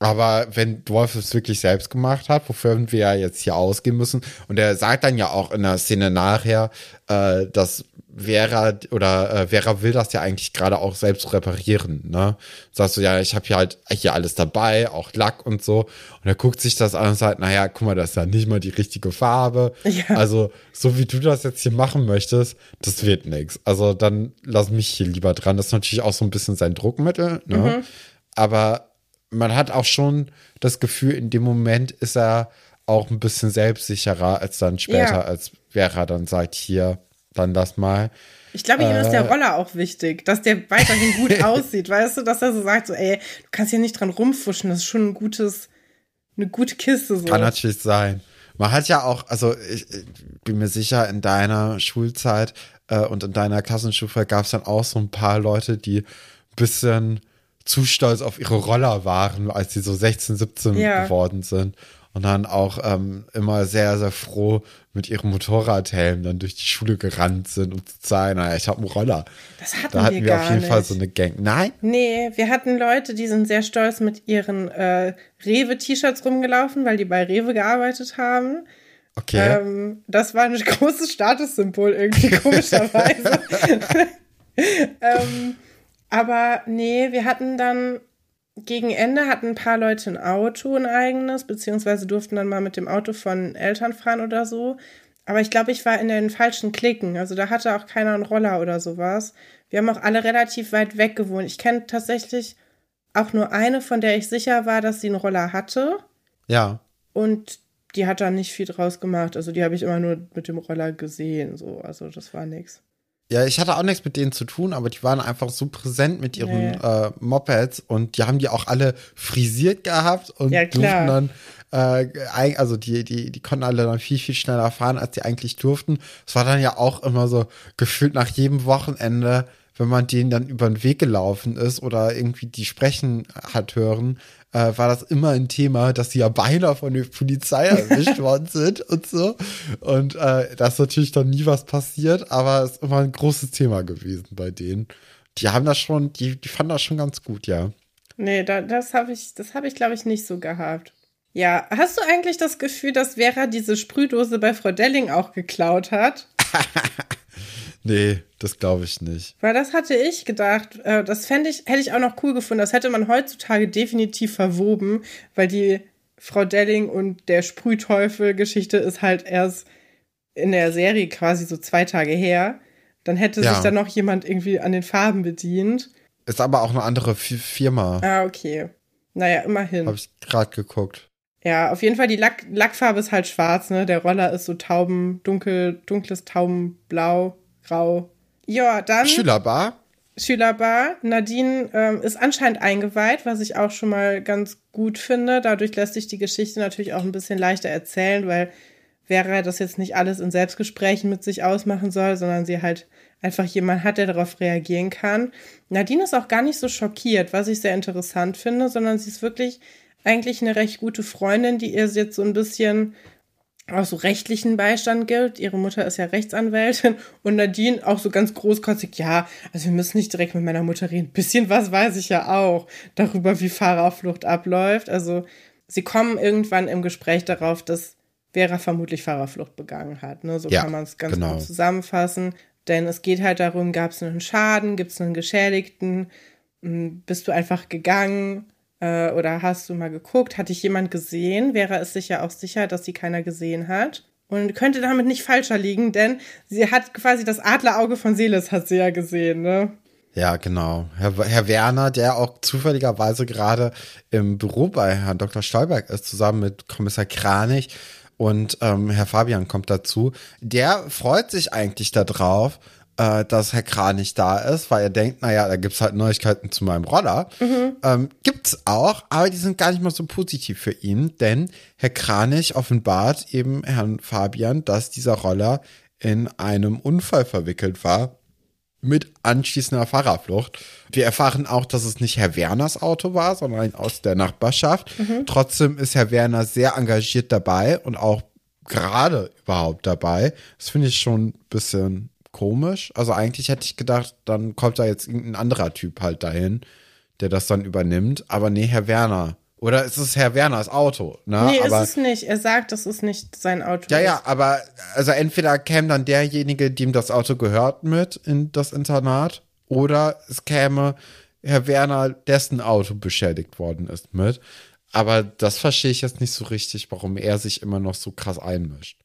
Aber wenn Wolf es wirklich selbst gemacht hat, wofür wir ja jetzt hier ausgehen müssen, und er sagt dann ja auch in der Szene nachher, äh, dass Vera oder äh, Vera will das ja eigentlich gerade auch selbst reparieren, ne? Sagst du, ja, ich habe hier halt hier alles dabei, auch Lack und so. Und er guckt sich das an und sagt, naja, guck mal, das ist ja nicht mal die richtige Farbe. Ja. Also, so wie du das jetzt hier machen möchtest, das wird nichts. Also, dann lass mich hier lieber dran. Das ist natürlich auch so ein bisschen sein Druckmittel, ne? Mhm. Aber man hat auch schon das Gefühl, in dem Moment ist er auch ein bisschen selbstsicherer als dann später, ja. als Vera dann sagt, hier, dann lass mal. Ich glaube, ihm äh, ist der äh. Roller auch wichtig, dass der weiterhin gut aussieht, weißt du, dass er so sagt, so, ey, du kannst hier nicht dran rumfuschen, das ist schon ein gutes, eine gute Kiste. So. Kann natürlich sein. Man hat ja auch, also ich, ich bin mir sicher, in deiner Schulzeit äh, und in deiner Klassenstufe gab es dann auch so ein paar Leute, die ein bisschen zu stolz auf ihre Roller waren, als sie so 16, 17 ja. geworden sind. Und dann auch ähm, immer sehr, sehr froh mit ihrem Motorradhelm dann durch die Schule gerannt sind, um zu zeigen, naja, ich habe einen Roller. Das hatten da hatten wir, wir auf jeden nicht. Fall so eine Gang. Nein? Nee, wir hatten Leute, die sind sehr stolz mit ihren äh, Rewe-T-Shirts rumgelaufen, weil die bei Rewe gearbeitet haben. Okay. Ähm, das war ein großes Statussymbol irgendwie, komischerweise. ähm, aber nee, wir hatten dann gegen Ende hatten ein paar Leute ein Auto, ein eigenes, beziehungsweise durften dann mal mit dem Auto von Eltern fahren oder so. Aber ich glaube, ich war in den falschen Klicken. Also da hatte auch keiner einen Roller oder sowas. Wir haben auch alle relativ weit weg gewohnt. Ich kenne tatsächlich auch nur eine, von der ich sicher war, dass sie einen Roller hatte. Ja. Und die hat da nicht viel draus gemacht. Also die habe ich immer nur mit dem Roller gesehen. So, also das war nichts. Ja, ich hatte auch nichts mit denen zu tun, aber die waren einfach so präsent mit ihren nee. äh, Mopeds und die haben die auch alle frisiert gehabt und ja, durften dann, äh, also die, die, die konnten alle dann viel, viel schneller fahren, als die eigentlich durften. Es war dann ja auch immer so gefühlt nach jedem Wochenende, wenn man denen dann über den Weg gelaufen ist oder irgendwie die sprechen hat hören, äh, war das immer ein Thema, dass sie ja beinahe von der Polizei erwischt worden sind und so. Und äh, da ist natürlich dann nie was passiert, aber es ist immer ein großes Thema gewesen bei denen. Die haben das schon, die, die fanden das schon ganz gut, ja. Nee, da, das habe ich, das habe ich, glaube ich, nicht so gehabt. Ja, hast du eigentlich das Gefühl, dass Vera diese Sprühdose bei Frau Delling auch geklaut hat? Nee, das glaube ich nicht. Weil das hatte ich gedacht, äh, das fände ich, hätte ich auch noch cool gefunden. Das hätte man heutzutage definitiv verwoben, weil die Frau Delling und der Sprühteufel-Geschichte ist halt erst in der Serie quasi so zwei Tage her. Dann hätte ja. sich da noch jemand irgendwie an den Farben bedient. Ist aber auch eine andere Firma. Ah, okay. Naja, immerhin. Habe ich gerade geguckt. Ja, auf jeden Fall, die Lack Lackfarbe ist halt schwarz, ne? Der Roller ist so tauben, dunkel, dunkles Taubenblau. Grau. Ja, dann. Schülerbar. Schülerbar. Nadine ähm, ist anscheinend eingeweiht, was ich auch schon mal ganz gut finde. Dadurch lässt sich die Geschichte natürlich auch ein bisschen leichter erzählen, weil Vera das jetzt nicht alles in Selbstgesprächen mit sich ausmachen soll, sondern sie halt einfach jemand hat, der darauf reagieren kann. Nadine ist auch gar nicht so schockiert, was ich sehr interessant finde, sondern sie ist wirklich eigentlich eine recht gute Freundin, die ihr jetzt so ein bisschen auch so rechtlichen Beistand gibt. Ihre Mutter ist ja Rechtsanwältin und Nadine auch so ganz großkotzig, ja, also wir müssen nicht direkt mit meiner Mutter reden. Ein bisschen was weiß ich ja auch darüber, wie Fahrerflucht abläuft. Also sie kommen irgendwann im Gespräch darauf, dass Vera vermutlich Fahrerflucht begangen hat. Ne? So ja, kann man es ganz genau. gut zusammenfassen. Denn es geht halt darum, gab es einen Schaden, gibt es einen Geschädigten, hm, bist du einfach gegangen äh, oder hast du mal geguckt, hat dich jemand gesehen? Wäre es sich ja auch sicher, dass sie keiner gesehen hat. Und könnte damit nicht falscher liegen, denn sie hat quasi das Adlerauge von Seeles hat sie ja gesehen, ne? Ja, genau. Herr, Herr Werner, der auch zufälligerweise gerade im Büro bei Herrn Dr. Stolberg ist, zusammen mit Kommissar Kranich, und ähm, Herr Fabian kommt dazu. Der freut sich eigentlich darauf, äh, dass Herr Kranich da ist, weil er denkt, naja, da gibt's halt Neuigkeiten zu meinem Roller. Mhm. Ähm, gibt's auch, aber die sind gar nicht mal so positiv für ihn, denn Herr Kranich offenbart eben Herrn Fabian, dass dieser Roller in einem Unfall verwickelt war mit anschließender Fahrerflucht. Wir erfahren auch, dass es nicht Herr Werners Auto war, sondern aus der Nachbarschaft. Mhm. Trotzdem ist Herr Werner sehr engagiert dabei und auch gerade überhaupt dabei. Das finde ich schon ein bisschen komisch. Also eigentlich hätte ich gedacht, dann kommt da jetzt irgendein anderer Typ halt dahin, der das dann übernimmt. Aber nee, Herr Werner oder ist es Herr Werners Auto? Ne? Nee, aber, ist es nicht. Er sagt, das ist nicht sein Auto. Ja, ja, aber also entweder käme dann derjenige, dem das Auto gehört, mit in das Internat, oder es käme Herr Werner, dessen Auto beschädigt worden ist, mit. Aber das verstehe ich jetzt nicht so richtig, warum er sich immer noch so krass einmischt.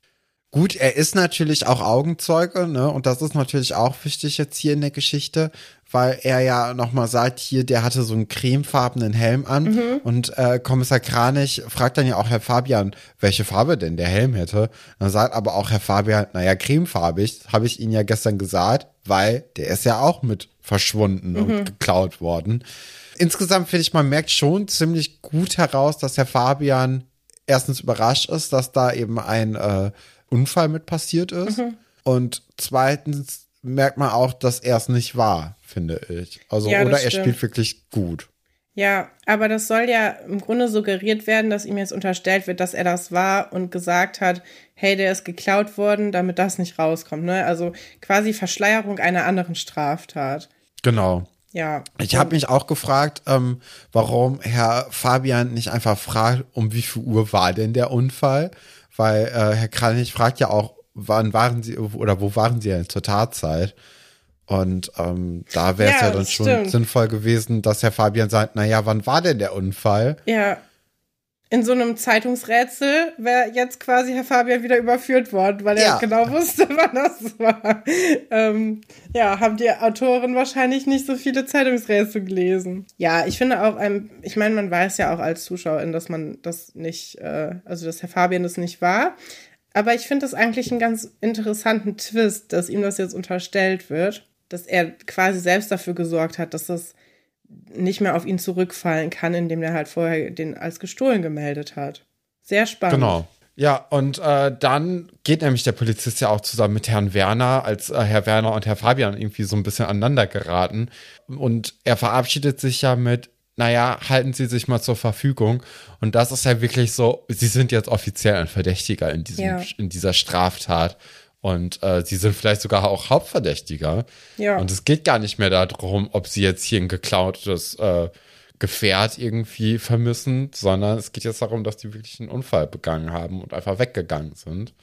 Gut, er ist natürlich auch Augenzeuge, ne? Und das ist natürlich auch wichtig jetzt hier in der Geschichte, weil er ja nochmal sagt, hier, der hatte so einen cremefarbenen Helm an. Mhm. Und äh, Kommissar Kranich fragt dann ja auch Herr Fabian, welche Farbe denn der Helm hätte. Dann sagt aber auch Herr Fabian, naja, cremefarbig, habe ich Ihnen ja gestern gesagt, weil der ist ja auch mit verschwunden mhm. und geklaut worden. Insgesamt finde ich, man merkt schon ziemlich gut heraus, dass Herr Fabian erstens überrascht ist, dass da eben ein äh, Unfall mit passiert ist. Mhm. Und zweitens merkt man auch, dass er es nicht war, finde ich. Also, ja, oder er stimmt. spielt wirklich gut. Ja, aber das soll ja im Grunde suggeriert werden, dass ihm jetzt unterstellt wird, dass er das war und gesagt hat, hey, der ist geklaut worden, damit das nicht rauskommt. Ne? Also quasi Verschleierung einer anderen Straftat. Genau. Ja. Ich habe mich auch gefragt, ähm, warum Herr Fabian nicht einfach fragt, um wie viel Uhr war denn der Unfall? Weil äh, Herr Kranich fragt ja auch, wann waren Sie oder wo waren Sie denn zur Tatzeit? Und ähm, da wäre es ja, ja, dann schon stimmt. sinnvoll gewesen, dass Herr Fabian sagt, naja, wann war denn der Unfall? Ja. In so einem Zeitungsrätsel wäre jetzt quasi Herr Fabian wieder überführt worden, weil er ja. genau wusste, wann das war. Ähm, ja, haben die Autoren wahrscheinlich nicht so viele Zeitungsrätsel gelesen. Ja, ich finde auch, ähm, ich meine, man weiß ja auch als Zuschauerin, dass man das nicht, äh, also dass Herr Fabian das nicht war. Aber ich finde das eigentlich einen ganz interessanten Twist, dass ihm das jetzt unterstellt wird, dass er quasi selbst dafür gesorgt hat, dass das nicht mehr auf ihn zurückfallen kann, indem er halt vorher den als gestohlen gemeldet hat. Sehr spannend. Genau. Ja, und äh, dann geht nämlich der Polizist ja auch zusammen mit Herrn Werner, als äh, Herr Werner und Herr Fabian irgendwie so ein bisschen aneinander geraten. Und er verabschiedet sich ja mit, naja, halten Sie sich mal zur Verfügung. Und das ist ja wirklich so, Sie sind jetzt offiziell ein Verdächtiger in, diesem, ja. in dieser Straftat. Und äh, sie sind vielleicht sogar auch Hauptverdächtiger. Ja. Und es geht gar nicht mehr darum, ob sie jetzt hier ein geklautes äh, Gefährt irgendwie vermissen, sondern es geht jetzt darum, dass die wirklich einen Unfall begangen haben und einfach weggegangen sind.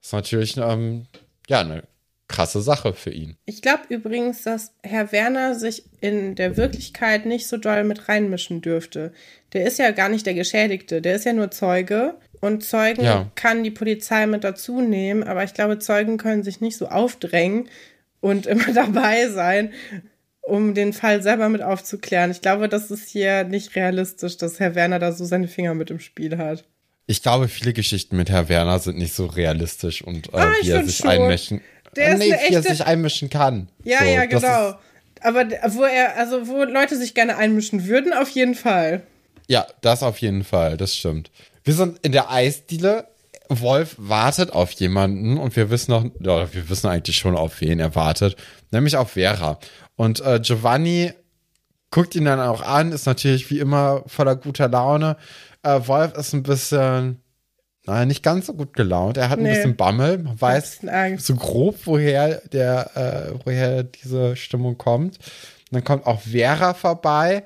Das ist natürlich ähm, ja eine krasse Sache für ihn. Ich glaube übrigens, dass Herr Werner sich in der Wirklichkeit nicht so doll mit reinmischen dürfte. Der ist ja gar nicht der Geschädigte, der ist ja nur Zeuge. Und Zeugen ja. kann die Polizei mit dazu nehmen, aber ich glaube, Zeugen können sich nicht so aufdrängen und immer dabei sein, um den Fall selber mit aufzuklären. Ich glaube, das ist hier nicht realistisch, dass Herr Werner da so seine Finger mit im Spiel hat. Ich glaube, viele Geschichten mit Herr Werner sind nicht so realistisch und äh, ah, wie er sich schon. einmischen Der äh, nee, echte... wie er sich einmischen kann. Ja, so, ja, genau. Aber wo er, also wo Leute sich gerne einmischen würden, auf jeden Fall. Ja, das auf jeden Fall, das stimmt. Wir sind in der Eisdiele. Wolf wartet auf jemanden und wir wissen noch, ja, wir wissen eigentlich schon, auf wen er wartet, nämlich auf Vera. Und äh, Giovanni guckt ihn dann auch an, ist natürlich wie immer voller guter Laune. Äh, Wolf ist ein bisschen, naja, nicht ganz so gut gelaunt. Er hat nee. ein bisschen Bammel, man weiß so grob, woher der, äh, woher diese Stimmung kommt. Und dann kommt auch Vera vorbei.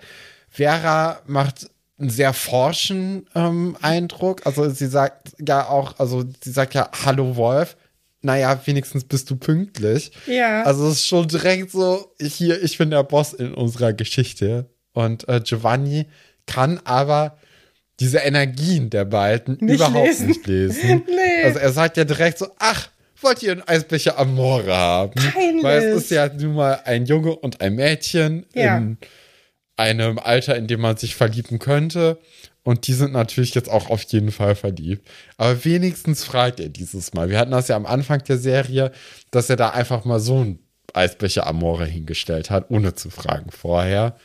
Vera macht einen sehr forschen ähm, Eindruck. Also sie sagt ja auch, also sie sagt ja, hallo Wolf. Naja, wenigstens bist du pünktlich. Ja. Also es ist schon direkt so, hier, ich bin der Boss in unserer Geschichte. Und äh, Giovanni kann aber diese Energien der beiden nicht überhaupt lesen. nicht lesen. nee. Also er sagt ja direkt so, ach, wollt ihr einen Eisbecher Amore haben? Peinlich. Weil es ist ja nun mal ein Junge und ein Mädchen ja. in einem Alter, in dem man sich verlieben könnte. Und die sind natürlich jetzt auch auf jeden Fall verliebt. Aber wenigstens fragt er dieses Mal. Wir hatten das ja am Anfang der Serie, dass er da einfach mal so ein Eisbecher Amore hingestellt hat, ohne zu fragen vorher.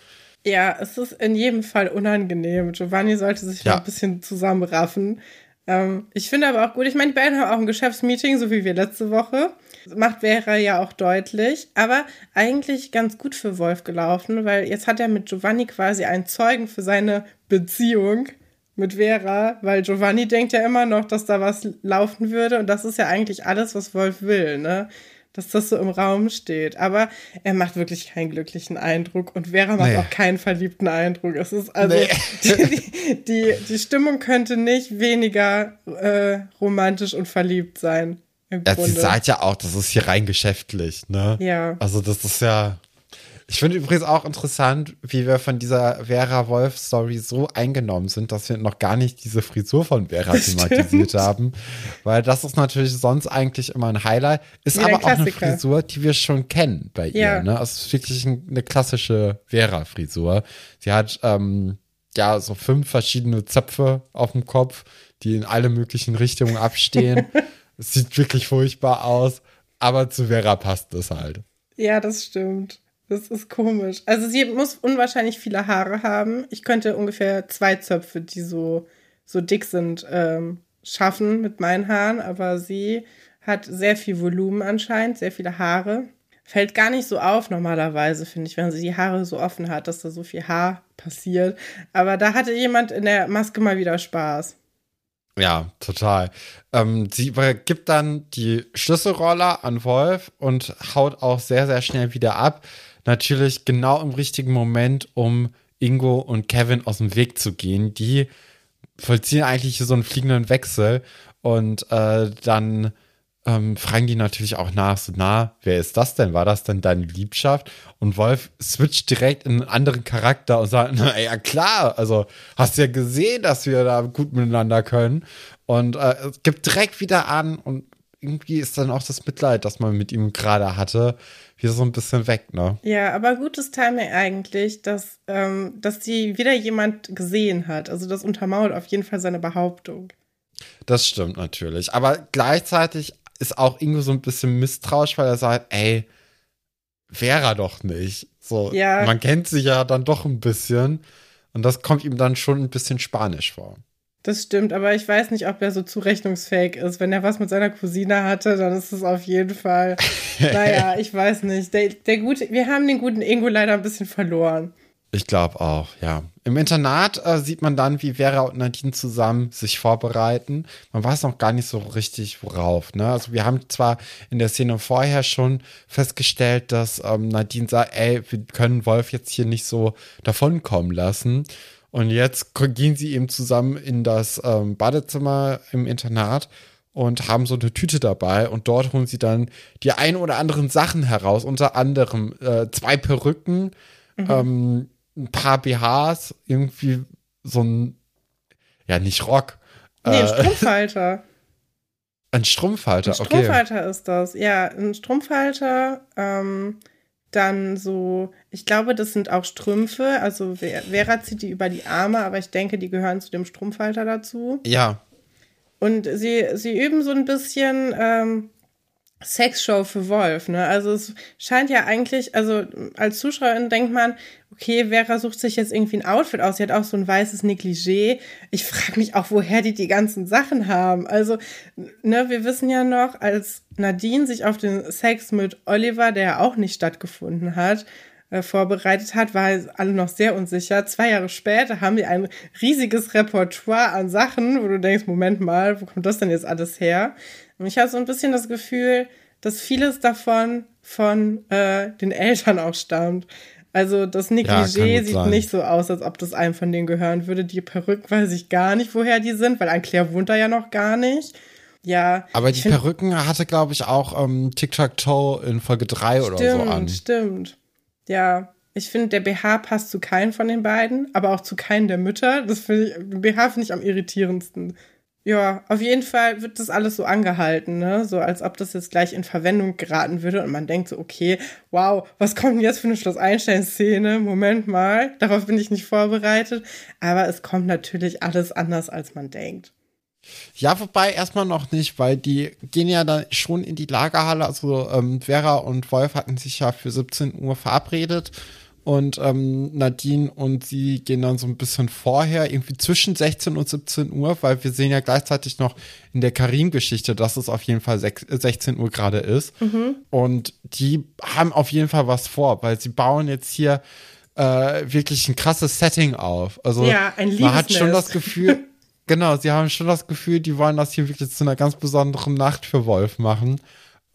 Ja, es ist in jedem Fall unangenehm. Giovanni sollte sich ja. ein bisschen zusammenraffen. Ähm, ich finde aber auch gut, ich meine, die beiden haben auch ein Geschäftsmeeting, so wie wir letzte Woche. Macht Vera ja auch deutlich, aber eigentlich ganz gut für Wolf gelaufen, weil jetzt hat er mit Giovanni quasi einen Zeugen für seine Beziehung mit Vera, weil Giovanni denkt ja immer noch, dass da was laufen würde und das ist ja eigentlich alles, was Wolf will, ne? Dass das so im Raum steht. Aber er macht wirklich keinen glücklichen Eindruck und Vera macht nee. auch keinen verliebten Eindruck. Es ist also, nee. die, die, die, Stimmung könnte nicht weniger äh, romantisch und verliebt sein. Ja, sie sagt ja auch, das ist hier rein geschäftlich, ne? Ja. Also das ist ja. Ich finde übrigens auch interessant, wie wir von dieser Vera Wolf Story so eingenommen sind, dass wir noch gar nicht diese Frisur von Vera thematisiert haben. Weil das ist natürlich sonst eigentlich immer ein Highlight. Ist ja, aber auch eine Frisur, die wir schon kennen bei ja. ihr. Ne? Also es ist wirklich eine klassische Vera-Frisur. Sie hat ähm, ja so fünf verschiedene Zöpfe auf dem Kopf, die in alle möglichen Richtungen abstehen. Es sieht wirklich furchtbar aus, aber zu Vera passt es halt. Ja, das stimmt. Das ist komisch. Also sie muss unwahrscheinlich viele Haare haben. Ich könnte ungefähr zwei Zöpfe, die so, so dick sind, ähm, schaffen mit meinen Haaren, aber sie hat sehr viel Volumen anscheinend, sehr viele Haare. Fällt gar nicht so auf normalerweise, finde ich, wenn sie die Haare so offen hat, dass da so viel Haar passiert. Aber da hatte jemand in der Maske mal wieder Spaß. Ja, total. Ähm, sie übergibt dann die Schlüsselroller an Wolf und haut auch sehr, sehr schnell wieder ab. Natürlich genau im richtigen Moment, um Ingo und Kevin aus dem Weg zu gehen. Die vollziehen eigentlich so einen fliegenden Wechsel und äh, dann ähm, fragen die natürlich auch nach, so, na, wer ist das denn? War das denn deine Liebschaft? Und Wolf switcht direkt in einen anderen Charakter und sagt, na ja, klar, also hast ja gesehen, dass wir da gut miteinander können. Und äh, gibt direkt wieder an und irgendwie ist dann auch das Mitleid, das man mit ihm gerade hatte, wieder so ein bisschen weg, ne? Ja, aber gutes Timing eigentlich, dass, ähm, dass die wieder jemand gesehen hat. Also das untermauert auf jeden Fall seine Behauptung. Das stimmt natürlich. Aber gleichzeitig ist auch Ingo so ein bisschen misstrauisch, weil er sagt, ey, wäre er doch nicht. So, ja. man kennt sich ja dann doch ein bisschen. Und das kommt ihm dann schon ein bisschen spanisch vor. Das stimmt, aber ich weiß nicht, ob er so zurechnungsfähig ist. Wenn er was mit seiner Cousine hatte, dann ist es auf jeden Fall. naja, ich weiß nicht. Der, der gute, wir haben den guten Ingo leider ein bisschen verloren. Ich glaube auch, ja. Im Internat äh, sieht man dann, wie Vera und Nadine zusammen sich vorbereiten. Man weiß noch gar nicht so richtig, worauf. Ne? Also wir haben zwar in der Szene vorher schon festgestellt, dass ähm, Nadine sagt, ey, wir können Wolf jetzt hier nicht so davonkommen lassen. Und jetzt gehen sie eben zusammen in das ähm, Badezimmer im Internat und haben so eine Tüte dabei und dort holen sie dann die ein oder anderen Sachen heraus, unter anderem äh, zwei Perücken, mhm. ähm, ein paar BHs, irgendwie so ein, ja, nicht Rock. Nee, ein äh, Strumpfhalter. ein Strumpfhalter, ein Strumpfhalter okay. ist das, ja, ein Strumpfhalter, ähm, dann so, ich glaube, das sind auch Strümpfe, also Vera zieht die über die Arme, aber ich denke, die gehören zu dem Strumpfhalter dazu. Ja. Und sie, sie üben so ein bisschen ähm, Sexshow für Wolf, ne? Also es scheint ja eigentlich, also als Zuschauerin denkt man, okay, Vera sucht sich jetzt irgendwie ein Outfit aus. Sie hat auch so ein weißes Negligé. Ich frage mich auch, woher die die ganzen Sachen haben. Also, ne, wir wissen ja noch, als Nadine sich auf den Sex mit Oliver, der ja auch nicht stattgefunden hat, äh, vorbereitet hat, war alle noch sehr unsicher. Zwei Jahre später haben die ein riesiges Repertoire an Sachen, wo du denkst, Moment mal, wo kommt das denn jetzt alles her? Und ich habe so ein bisschen das Gefühl, dass vieles davon von äh, den Eltern auch stammt. Also das Negligé ja, sieht sein. nicht so aus, als ob das einem von denen gehören würde. Die Perücken weiß ich gar nicht, woher die sind, weil ein Claire wohnt da ja noch gar nicht. Ja. Aber die Perücken hatte, glaube ich, auch ähm, Tic-Tac-Toe in Folge 3 oder so an. Stimmt, stimmt. Ja, ich finde, der BH passt zu keinem von den beiden, aber auch zu keinem der Mütter. Das finde ich, BH finde ich am irritierendsten. Ja, auf jeden Fall wird das alles so angehalten, ne? So als ob das jetzt gleich in Verwendung geraten würde und man denkt so, okay, wow, was kommt denn jetzt für eine Schloss-Einstein-Szene? Moment mal, darauf bin ich nicht vorbereitet. Aber es kommt natürlich alles anders, als man denkt. Ja, wobei erstmal noch nicht, weil die gehen ja dann schon in die Lagerhalle. Also ähm, Vera und Wolf hatten sich ja für 17 Uhr verabredet. Und ähm, Nadine und sie gehen dann so ein bisschen vorher, irgendwie zwischen 16 und 17 Uhr, weil wir sehen ja gleichzeitig noch in der Karim-Geschichte, dass es auf jeden Fall 16 Uhr gerade ist. Mhm. Und die haben auf jeden Fall was vor, weil sie bauen jetzt hier äh, wirklich ein krasses Setting auf. Also ja, ein man hat schon das Gefühl, Genau, sie haben schon das Gefühl, die wollen das hier wirklich zu einer ganz besonderen Nacht für Wolf machen.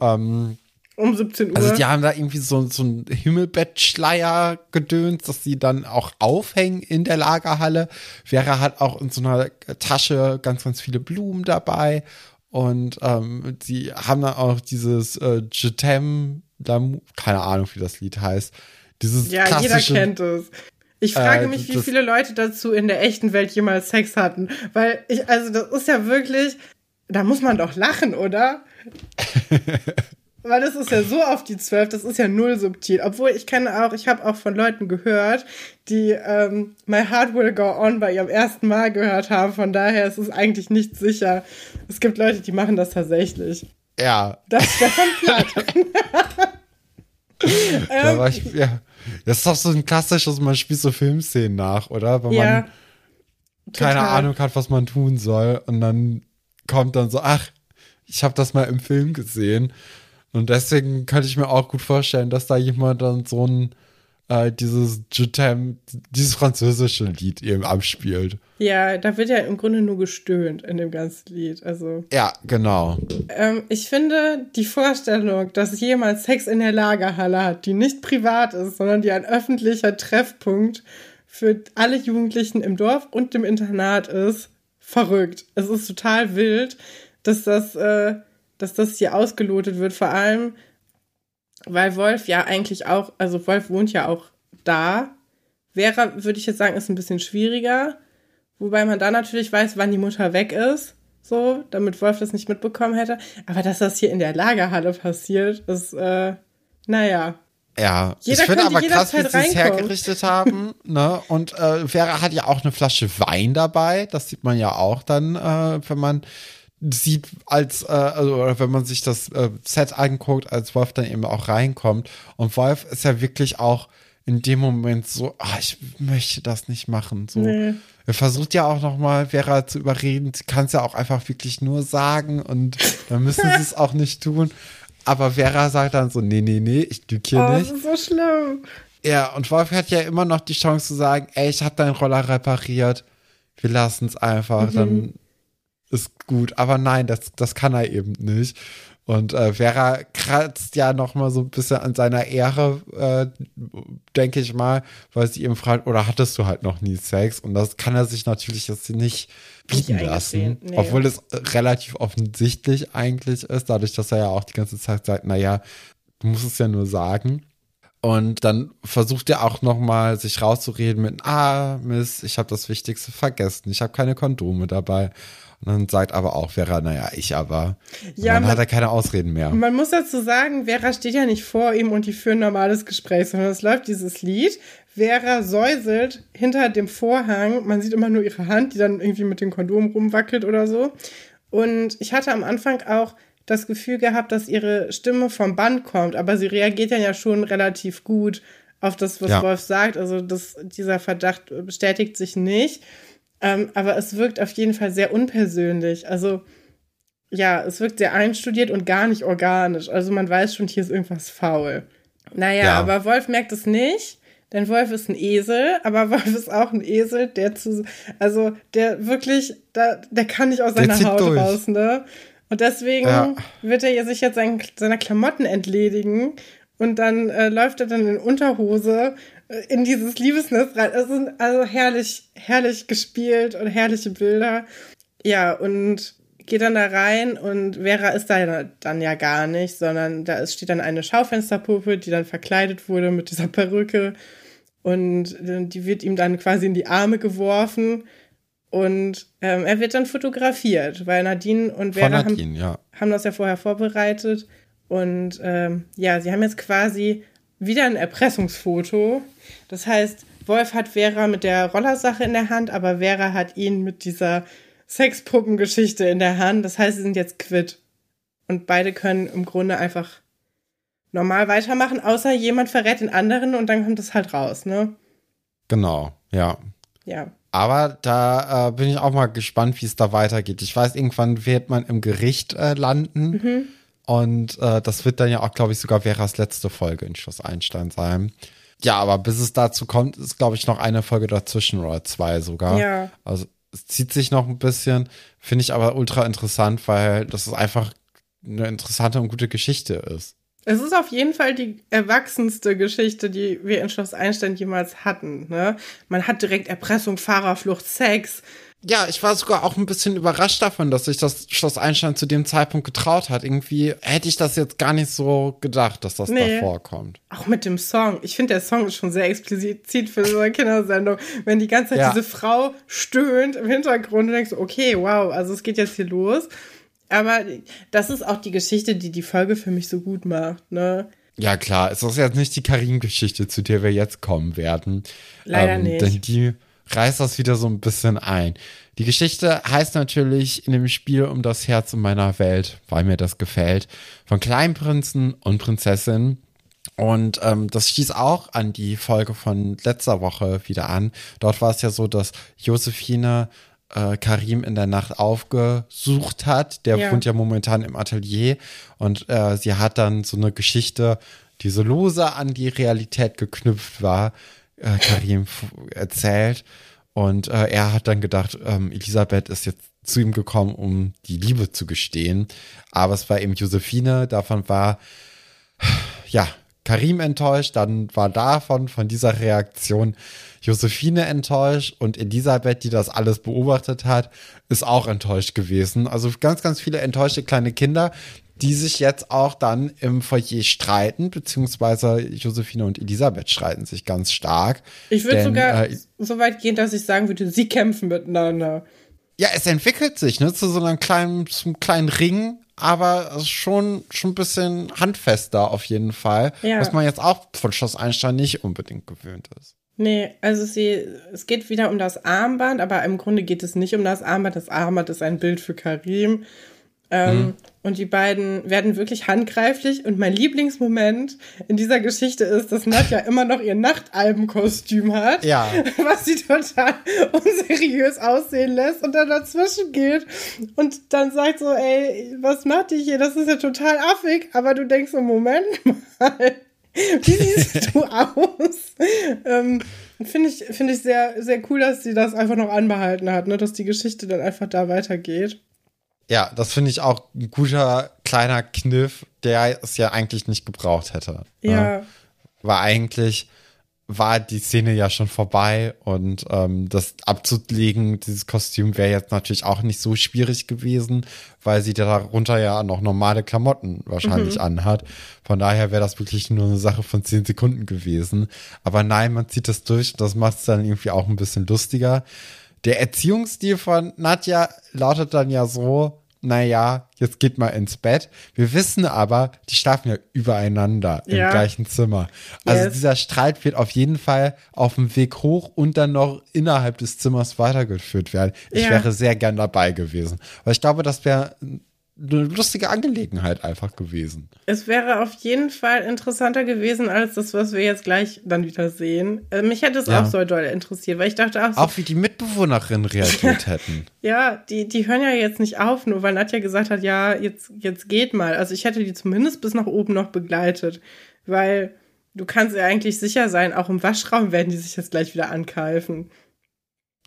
Ähm, um 17 Uhr. Also die haben da irgendwie so, so ein Himmelbettschleier gedönt, dass sie dann auch aufhängen in der Lagerhalle. Vera hat auch in so einer Tasche ganz, ganz viele Blumen dabei. Und ähm, sie haben dann auch dieses äh, Jetem, keine Ahnung, wie das Lied heißt. Dieses ja, klassische, jeder kennt es. Ich frage äh, mich, wie viele Leute dazu in der echten Welt jemals Sex hatten. Weil ich, also das ist ja wirklich, da muss man doch lachen, oder? Weil das ist ja so auf die Zwölf, das ist ja null subtil. Obwohl ich kenne auch, ich habe auch von Leuten gehört, die ähm, My Heart Will Go On bei ihrem ersten Mal gehört haben. Von daher ist es eigentlich nicht sicher. Es gibt Leute, die machen das tatsächlich. Ja. Das ist Stefan Platt. da war ich, ja. Das ist doch so ein klassisches, man spielt so Filmszenen nach, oder? Wenn ja, man total. keine Ahnung hat, was man tun soll. Und dann kommt dann so, ach, ich habe das mal im Film gesehen. Und deswegen könnte ich mir auch gut vorstellen, dass da jemand dann so ein äh, dieses Jutem, dieses französische Lied eben abspielt. Ja, da wird ja im Grunde nur gestöhnt in dem ganzen Lied. Also. Ja, genau. Ähm, ich finde die Vorstellung, dass jemand Sex in der Lagerhalle hat, die nicht privat ist, sondern die ein öffentlicher Treffpunkt für alle Jugendlichen im Dorf und im Internat ist, verrückt. Es ist total wild, dass das, äh, dass das hier ausgelotet wird. Vor allem, weil Wolf ja eigentlich auch, also Wolf wohnt ja auch da. Vera, würde ich jetzt sagen, ist ein bisschen schwieriger. Wobei man da natürlich weiß, wann die Mutter weg ist. So, damit Wolf das nicht mitbekommen hätte. Aber dass das hier in der Lagerhalle passiert, ist, äh, naja. Ja, Jeder ich finde aber krass, wie sie es hergerichtet haben. ne? Und äh, Vera hat ja auch eine Flasche Wein dabei. Das sieht man ja auch dann, äh, wenn man sieht, als, äh, also, oder wenn man sich das äh, Set anguckt, als Wolf dann eben auch reinkommt. Und Wolf ist ja wirklich auch in dem Moment so, ach, ich möchte das nicht machen. So. Nee. Er versucht ja auch nochmal Vera zu überreden. Sie kann es ja auch einfach wirklich nur sagen und dann müssen sie es auch nicht tun. Aber Vera sagt dann so, nee, nee, nee, ich lüge hier oh, nicht. Das ist so schlimm. Ja, und Wolf hat ja immer noch die Chance zu sagen, ey, ich habe deinen Roller repariert. Wir lassen es einfach. Mhm. Dann ist gut. Aber nein, das, das kann er eben nicht. Und äh, Vera kratzt ja noch mal so ein bisschen an seiner Ehre, äh, denke ich mal, weil sie ihm fragt, oder hattest du halt noch nie Sex? Und das kann er sich natürlich jetzt nicht bieten nicht lassen, nee. obwohl es relativ offensichtlich eigentlich ist, dadurch, dass er ja auch die ganze Zeit sagt, naja, du musst es ja nur sagen. Und dann versucht er auch noch mal sich rauszureden mit, ah, Miss, ich habe das Wichtigste vergessen, ich habe keine Kondome dabei. Und dann sagt aber auch Vera, naja, ich aber. Ja, dann man, hat er keine Ausreden mehr. Man muss dazu sagen, Vera steht ja nicht vor ihm und die führen ein normales Gespräch, sondern es läuft dieses Lied. Vera säuselt hinter dem Vorhang. Man sieht immer nur ihre Hand, die dann irgendwie mit dem Kondom rumwackelt oder so. Und ich hatte am Anfang auch das Gefühl gehabt, dass ihre Stimme vom Band kommt, aber sie reagiert dann ja schon relativ gut auf das, was ja. Wolf sagt. Also das, dieser Verdacht bestätigt sich nicht. Ähm, aber es wirkt auf jeden Fall sehr unpersönlich. Also ja, es wirkt sehr einstudiert und gar nicht organisch. Also man weiß schon, hier ist irgendwas faul. Naja, ja. aber Wolf merkt es nicht. Denn Wolf ist ein Esel, aber Wolf ist auch ein Esel, der zu, also der wirklich, da, der kann nicht aus seiner Haut durch. raus, ne? Und deswegen ja. wird er sich jetzt sein, seiner Klamotten entledigen und dann äh, läuft er dann in Unterhose in dieses Liebesnest rein. Es sind also herrlich, herrlich gespielt und herrliche Bilder. Ja, und geht dann da rein und Vera ist da dann ja gar nicht, sondern da ist, steht dann eine Schaufensterpuppe, die dann verkleidet wurde mit dieser Perücke und äh, die wird ihm dann quasi in die Arme geworfen und ähm, er wird dann fotografiert, weil Nadine und Vera Nadine, haben, ja. haben das ja vorher vorbereitet und ähm, ja, sie haben jetzt quasi wieder ein Erpressungsfoto. Das heißt, Wolf hat Vera mit der Rollersache in der Hand, aber Vera hat ihn mit dieser Sexpuppengeschichte in der Hand. Das heißt, sie sind jetzt quitt. Und beide können im Grunde einfach normal weitermachen, außer jemand verrät den anderen und dann kommt es halt raus, ne? Genau, ja. Ja. Aber da äh, bin ich auch mal gespannt, wie es da weitergeht. Ich weiß, irgendwann wird man im Gericht äh, landen. Mhm. Und äh, das wird dann ja auch, glaube ich, sogar Veras letzte Folge in Schloss Einstein sein. Ja, aber bis es dazu kommt, ist, glaube ich, noch eine Folge dazwischen oder zwei sogar. Ja. Also es zieht sich noch ein bisschen, finde ich aber ultra interessant, weil das ist einfach eine interessante und gute Geschichte ist. Es ist auf jeden Fall die erwachsenste Geschichte, die wir in Schloss Einstein jemals hatten. Ne? Man hat direkt Erpressung, Fahrerflucht, Sex. Ja, ich war sogar auch ein bisschen überrascht davon, dass sich das Schloss Einstein zu dem Zeitpunkt getraut hat. Irgendwie hätte ich das jetzt gar nicht so gedacht, dass das nee. da vorkommt. Auch mit dem Song. Ich finde, der Song ist schon sehr explizit für so eine Kindersendung. Wenn die ganze Zeit ja. diese Frau stöhnt im Hintergrund und denkst, okay, wow, also es geht jetzt hier los. Aber das ist auch die Geschichte, die die Folge für mich so gut macht, ne? Ja, klar. Es ist jetzt nicht die Karim-Geschichte, zu der wir jetzt kommen werden. Leider ähm, nicht. Denn die reißt das wieder so ein bisschen ein. Die Geschichte heißt natürlich in dem Spiel um das Herz in meiner Welt, weil mir das gefällt, von Kleinprinzen und Prinzessinnen. Und ähm, das stieß auch an die Folge von letzter Woche wieder an. Dort war es ja so, dass Josephine äh, Karim in der Nacht aufgesucht hat. Der ja. wohnt ja momentan im Atelier und äh, sie hat dann so eine Geschichte, die so lose an die Realität geknüpft war, äh, Karim erzählt. Und äh, er hat dann gedacht, ähm, Elisabeth ist jetzt zu ihm gekommen, um die Liebe zu gestehen. Aber es war eben Josephine, davon war, ja, Karim enttäuscht, dann war davon, von dieser Reaktion Josephine enttäuscht und Elisabeth, die das alles beobachtet hat, ist auch enttäuscht gewesen. Also ganz, ganz viele enttäuschte kleine Kinder, die sich jetzt auch dann im Foyer streiten, beziehungsweise Josephine und Elisabeth streiten sich ganz stark. Ich würde sogar äh, so weit gehen, dass ich sagen würde, sie kämpfen miteinander. Ja, es entwickelt sich, ne, zu so einem kleinen, zum kleinen Ring, aber schon, schon ein bisschen handfester auf jeden Fall, ja. was man jetzt auch von Schloss Einstein nicht unbedingt gewöhnt ist. Nee, also sie, es geht wieder um das Armband, aber im Grunde geht es nicht um das Armband. Das Armband ist ein Bild für Karim. Ähm, mhm. Und die beiden werden wirklich handgreiflich. Und mein Lieblingsmoment in dieser Geschichte ist, dass Nadja immer noch ihr Nachtalbenkostüm hat. Ja. Was sie total unseriös aussehen lässt und dann dazwischen geht und dann sagt so, ey, was macht die hier? Das ist ja total affig. Aber du denkst so, Moment mal. Wie siehst du aus? ähm, Finde ich, find ich sehr, sehr cool, dass sie das einfach noch anbehalten hat, ne? dass die Geschichte dann einfach da weitergeht. Ja, das finde ich auch ein guter kleiner Kniff, der es ja eigentlich nicht gebraucht hätte. Ne? Ja. War eigentlich, war die Szene ja schon vorbei und ähm, das abzulegen, dieses Kostüm wäre jetzt natürlich auch nicht so schwierig gewesen, weil sie darunter ja noch normale Klamotten wahrscheinlich mhm. anhat. Von daher wäre das wirklich nur eine Sache von zehn Sekunden gewesen. Aber nein, man zieht das durch und das macht es dann irgendwie auch ein bisschen lustiger. Der Erziehungsstil von Nadja lautet dann ja so, naja, jetzt geht mal ins Bett. Wir wissen aber, die schlafen ja übereinander ja. im gleichen Zimmer. Also yes. dieser Streit wird auf jeden Fall auf dem Weg hoch und dann noch innerhalb des Zimmers weitergeführt werden. Ich ja. wäre sehr gern dabei gewesen. Weil ich glaube, das wäre eine lustige Angelegenheit einfach gewesen. Es wäre auf jeden Fall interessanter gewesen als das, was wir jetzt gleich dann wieder sehen. Äh, mich hätte es ja. auch so doll interessiert, weil ich dachte auch so, Auch wie die Mitbewohnerinnen reagiert hätten. Ja, die, die hören ja jetzt nicht auf, nur weil Nadja gesagt hat, ja, jetzt, jetzt geht mal. Also ich hätte die zumindest bis nach oben noch begleitet, weil du kannst ja eigentlich sicher sein, auch im Waschraum werden die sich jetzt gleich wieder ankeifen.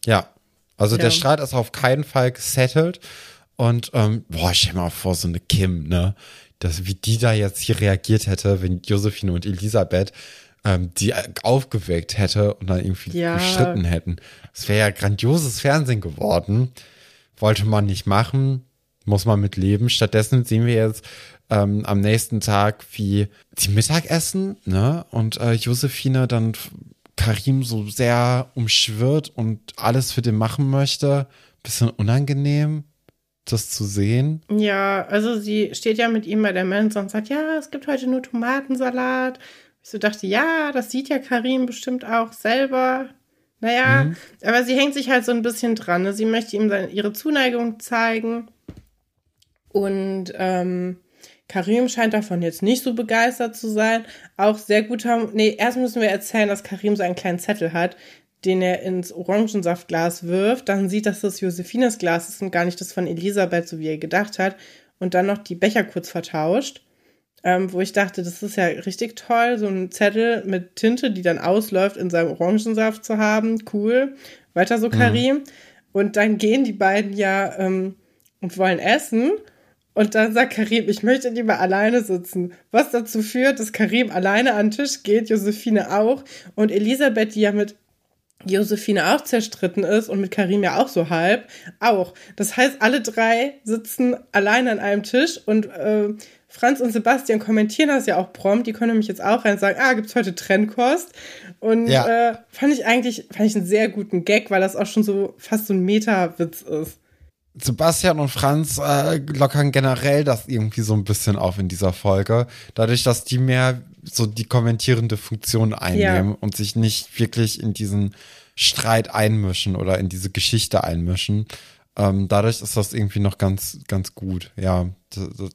Ja, also ja. der Streit ist auf keinen Fall gesettelt. Und ähm, boah, stell mal vor, so eine Kim, ne? Das, wie die da jetzt hier reagiert hätte, wenn Josephine und Elisabeth ähm, die aufgeweckt hätte und dann irgendwie ja. gestritten hätten. Das wäre ja grandioses Fernsehen geworden. Wollte man nicht machen, muss man mit leben. Stattdessen sehen wir jetzt ähm, am nächsten Tag, wie sie Mittagessen, ne? Und äh, Josephine dann Karim so sehr umschwirrt und alles für den machen möchte. Bisschen unangenehm das zu sehen. Ja, also sie steht ja mit ihm bei der Mensa und sagt, ja, es gibt heute nur Tomatensalat. Ich so dachte, ja, das sieht ja Karim bestimmt auch selber. Naja, mhm. aber sie hängt sich halt so ein bisschen dran. Ne? Sie möchte ihm seine, ihre Zuneigung zeigen. Und ähm, Karim scheint davon jetzt nicht so begeistert zu sein. Auch sehr guter. Nee, erst müssen wir erzählen, dass Karim so einen kleinen Zettel hat, den er ins Orangensaftglas wirft, dann sieht, dass das Josephines Glas ist und gar nicht das von Elisabeth, so wie er gedacht hat, und dann noch die Becher kurz vertauscht. Ähm, wo ich dachte, das ist ja richtig toll, so einen Zettel mit Tinte, die dann ausläuft, in seinem Orangensaft zu haben. Cool. Weiter so. Karim. Mhm. Und dann gehen die beiden ja ähm, und wollen essen. Und dann sagt Karim, ich möchte lieber alleine sitzen. Was dazu führt, dass Karim alleine an den Tisch geht, Josephine auch. Und Elisabeth, die ja mit Josephine auch zerstritten ist und mit Karim ja auch so halb, auch. Das heißt, alle drei sitzen alleine an einem Tisch und äh, Franz und Sebastian kommentieren das ja auch prompt. Die können nämlich jetzt auch rein sagen, ah, gibt's heute Trennkost? Und ja. äh, fand ich eigentlich, fand ich einen sehr guten Gag, weil das auch schon so fast so ein Meta-Witz ist. Sebastian und Franz äh, lockern generell das irgendwie so ein bisschen auf in dieser Folge. Dadurch, dass die mehr so die kommentierende Funktion einnehmen ja. und sich nicht wirklich in diesen Streit einmischen oder in diese Geschichte einmischen. Ähm, dadurch ist das irgendwie noch ganz, ganz gut. Ja,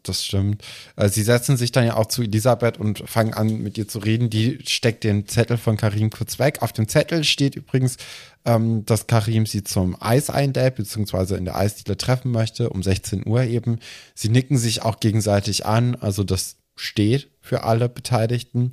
das, stimmt. Äh, sie setzen sich dann ja auch zu Elisabeth und fangen an, mit ihr zu reden. Die steckt den Zettel von Karim kurz weg. Auf dem Zettel steht übrigens, ähm, dass Karim sie zum Eis einlädt, beziehungsweise in der Eisdiele treffen möchte, um 16 Uhr eben. Sie nicken sich auch gegenseitig an, also das steht für alle Beteiligten.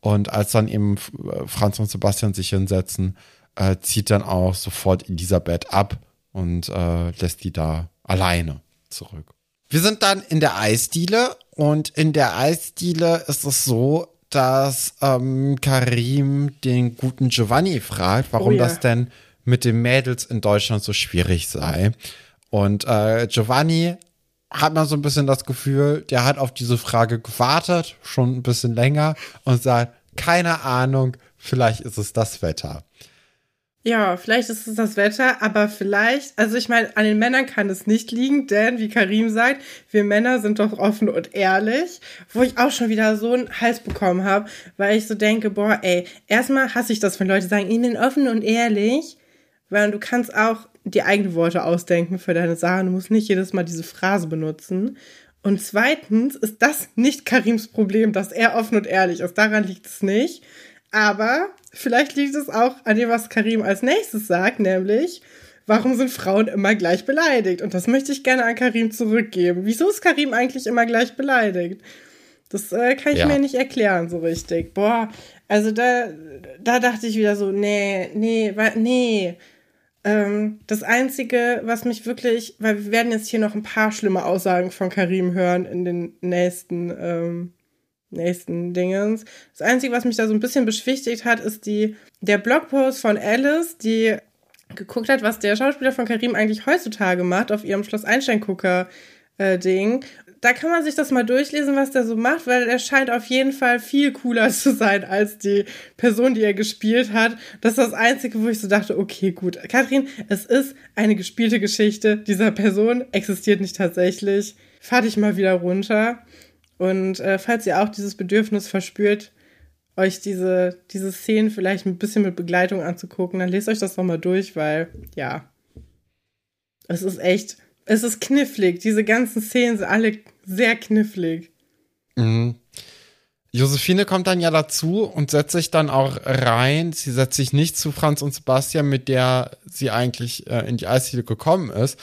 Und als dann eben äh, Franz und Sebastian sich hinsetzen, äh, zieht dann auch sofort Elisabeth ab und äh, lässt die da alleine zurück. Wir sind dann in der Eisdiele und in der Eisdiele ist es so, dass ähm, Karim den guten Giovanni fragt, warum oh ja. das denn mit den Mädels in Deutschland so schwierig sei. Und äh, Giovanni hat man so ein bisschen das Gefühl, der hat auf diese Frage gewartet, schon ein bisschen länger und sagt, keine Ahnung, vielleicht ist es das Wetter. Ja, vielleicht ist es das Wetter, aber vielleicht, also ich meine, an den Männern kann es nicht liegen, denn wie Karim sagt, wir Männer sind doch offen und ehrlich, wo ich auch schon wieder so einen Hals bekommen habe, weil ich so denke, boah, ey, erstmal hasse ich das, wenn Leute sagen, ich bin offen und ehrlich, weil du kannst auch die eigenen Worte ausdenken für deine Sachen. Du musst nicht jedes Mal diese Phrase benutzen. Und zweitens ist das nicht Karims Problem, dass er offen und ehrlich ist. Daran liegt es nicht. Aber vielleicht liegt es auch an dem, was Karim als nächstes sagt, nämlich, warum sind Frauen immer gleich beleidigt? Und das möchte ich gerne an Karim zurückgeben. Wieso ist Karim eigentlich immer gleich beleidigt? Das äh, kann ich ja. mir nicht erklären so richtig. Boah, also da, da dachte ich wieder so, nee, nee, nee. Ähm, das Einzige, was mich wirklich, weil wir werden jetzt hier noch ein paar schlimme Aussagen von Karim hören in den nächsten, ähm, nächsten Dingens. Das Einzige, was mich da so ein bisschen beschwichtigt hat, ist die, der Blogpost von Alice, die geguckt hat, was der Schauspieler von Karim eigentlich heutzutage macht auf ihrem Schloss Einstein-Gucker. Äh, Ding da kann man sich das mal durchlesen, was der so macht, weil er scheint auf jeden Fall viel cooler zu sein als die Person, die er gespielt hat. Das ist das Einzige, wo ich so dachte, okay, gut. Kathrin, es ist eine gespielte Geschichte. Dieser Person existiert nicht tatsächlich. Fahr dich mal wieder runter. Und äh, falls ihr auch dieses Bedürfnis verspürt, euch diese, diese Szenen vielleicht ein bisschen mit Begleitung anzugucken, dann lest euch das doch mal durch, weil, ja, es ist echt es ist knifflig. Diese ganzen Szenen sind alle sehr knifflig. Mhm. Josephine kommt dann ja dazu und setzt sich dann auch rein. Sie setzt sich nicht zu Franz und Sebastian, mit der sie eigentlich äh, in die Eisdiele gekommen ist.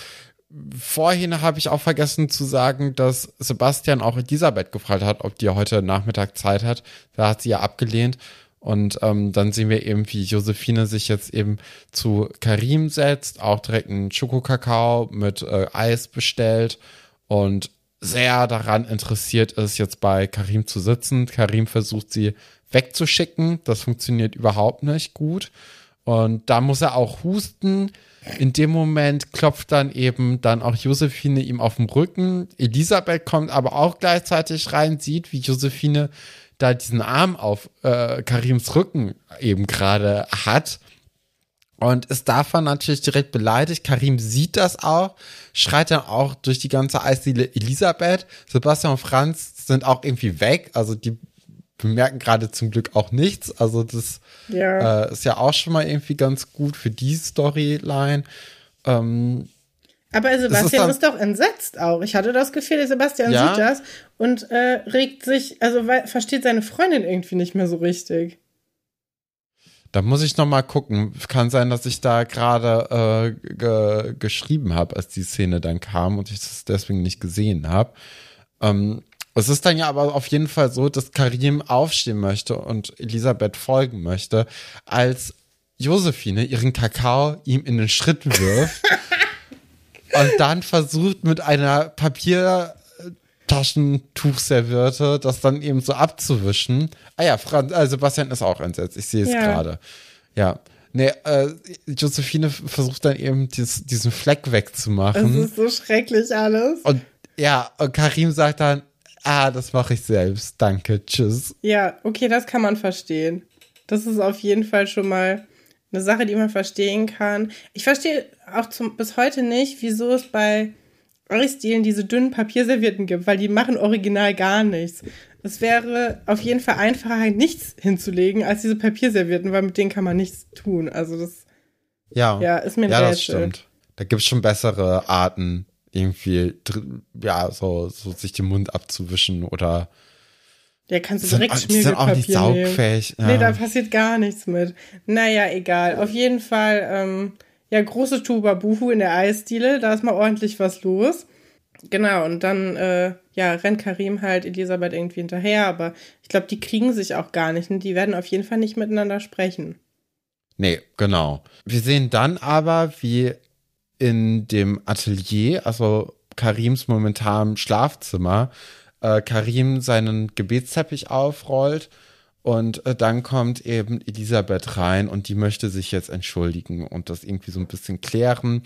Vorhin habe ich auch vergessen zu sagen, dass Sebastian auch Elisabeth gefragt hat, ob die heute Nachmittag Zeit hat. Da hat sie ja abgelehnt. Und ähm, dann sehen wir eben, wie Josephine sich jetzt eben zu Karim setzt, auch direkt einen Schokokakao mit äh, Eis bestellt und sehr daran interessiert ist, jetzt bei Karim zu sitzen. Karim versucht sie wegzuschicken. Das funktioniert überhaupt nicht gut. Und da muss er auch husten. In dem Moment klopft dann eben dann auch Josephine ihm auf den Rücken. Elisabeth kommt aber auch gleichzeitig rein, sieht, wie Josephine da diesen Arm auf äh, Karims Rücken eben gerade hat und ist davon natürlich direkt beleidigt. Karim sieht das auch, schreit dann auch durch die ganze Eisdiele Elisabeth. Sebastian und Franz sind auch irgendwie weg, also die bemerken gerade zum Glück auch nichts. Also das ja. Äh, ist ja auch schon mal irgendwie ganz gut für die Storyline. Ähm, aber Sebastian ist, ist, doch entsetzt auch. Ich hatte das Gefühl, Sebastian ja. sieht das und äh, regt sich, also versteht seine Freundin irgendwie nicht mehr so richtig. Da muss ich noch mal gucken. Kann sein, dass ich da gerade äh, ge geschrieben habe, als die Szene dann kam und ich das deswegen nicht gesehen habe. Ähm, es ist dann ja aber auf jeden Fall so, dass Karim aufstehen möchte und Elisabeth folgen möchte, als Josephine ihren Kakao ihm in den Schritt wirft und dann versucht mit einer Papiertaschentuchservierte das dann eben so abzuwischen. Ah ja, Franz, äh, Sebastian ist auch entsetzt. Ich sehe es ja. gerade. Ja. Nee, äh, Josephine versucht dann eben dies, diesen Fleck wegzumachen. Es ist so schrecklich alles. Und ja, und Karim sagt dann, ah, das mache ich selbst. Danke, tschüss. Ja, okay, das kann man verstehen. Das ist auf jeden Fall schon mal eine Sache, die man verstehen kann. Ich verstehe auch zum, bis heute nicht, wieso es bei Eisdielen diese dünnen Papierservietten gibt, weil die machen original gar nichts. Es wäre auf jeden Fall einfacher, nichts hinzulegen, als diese Papierservietten, weil mit denen kann man nichts tun. Also das ja, ja ist mir ein Ja, das stimmt. Da gibt es schon bessere Arten, irgendwie, ja, so, so sich den Mund abzuwischen oder ja, kannst du direkt Schmiergelpapier sind auch nicht saugfähig. Ja. Nee, da passiert gar nichts mit. Naja, egal. Auf jeden Fall, ähm, ja, große Tuba Buhu in der Eisdiele, da ist mal ordentlich was los. Genau, und dann, äh, ja, rennt Karim halt Elisabeth irgendwie hinterher, aber ich glaube, die kriegen sich auch gar nicht und die werden auf jeden Fall nicht miteinander sprechen. Nee, genau. Wir sehen dann aber, wie in dem Atelier, also Karims momentanem Schlafzimmer, äh, Karim seinen Gebetsteppich aufrollt und äh, dann kommt eben Elisabeth rein und die möchte sich jetzt entschuldigen und das irgendwie so ein bisschen klären.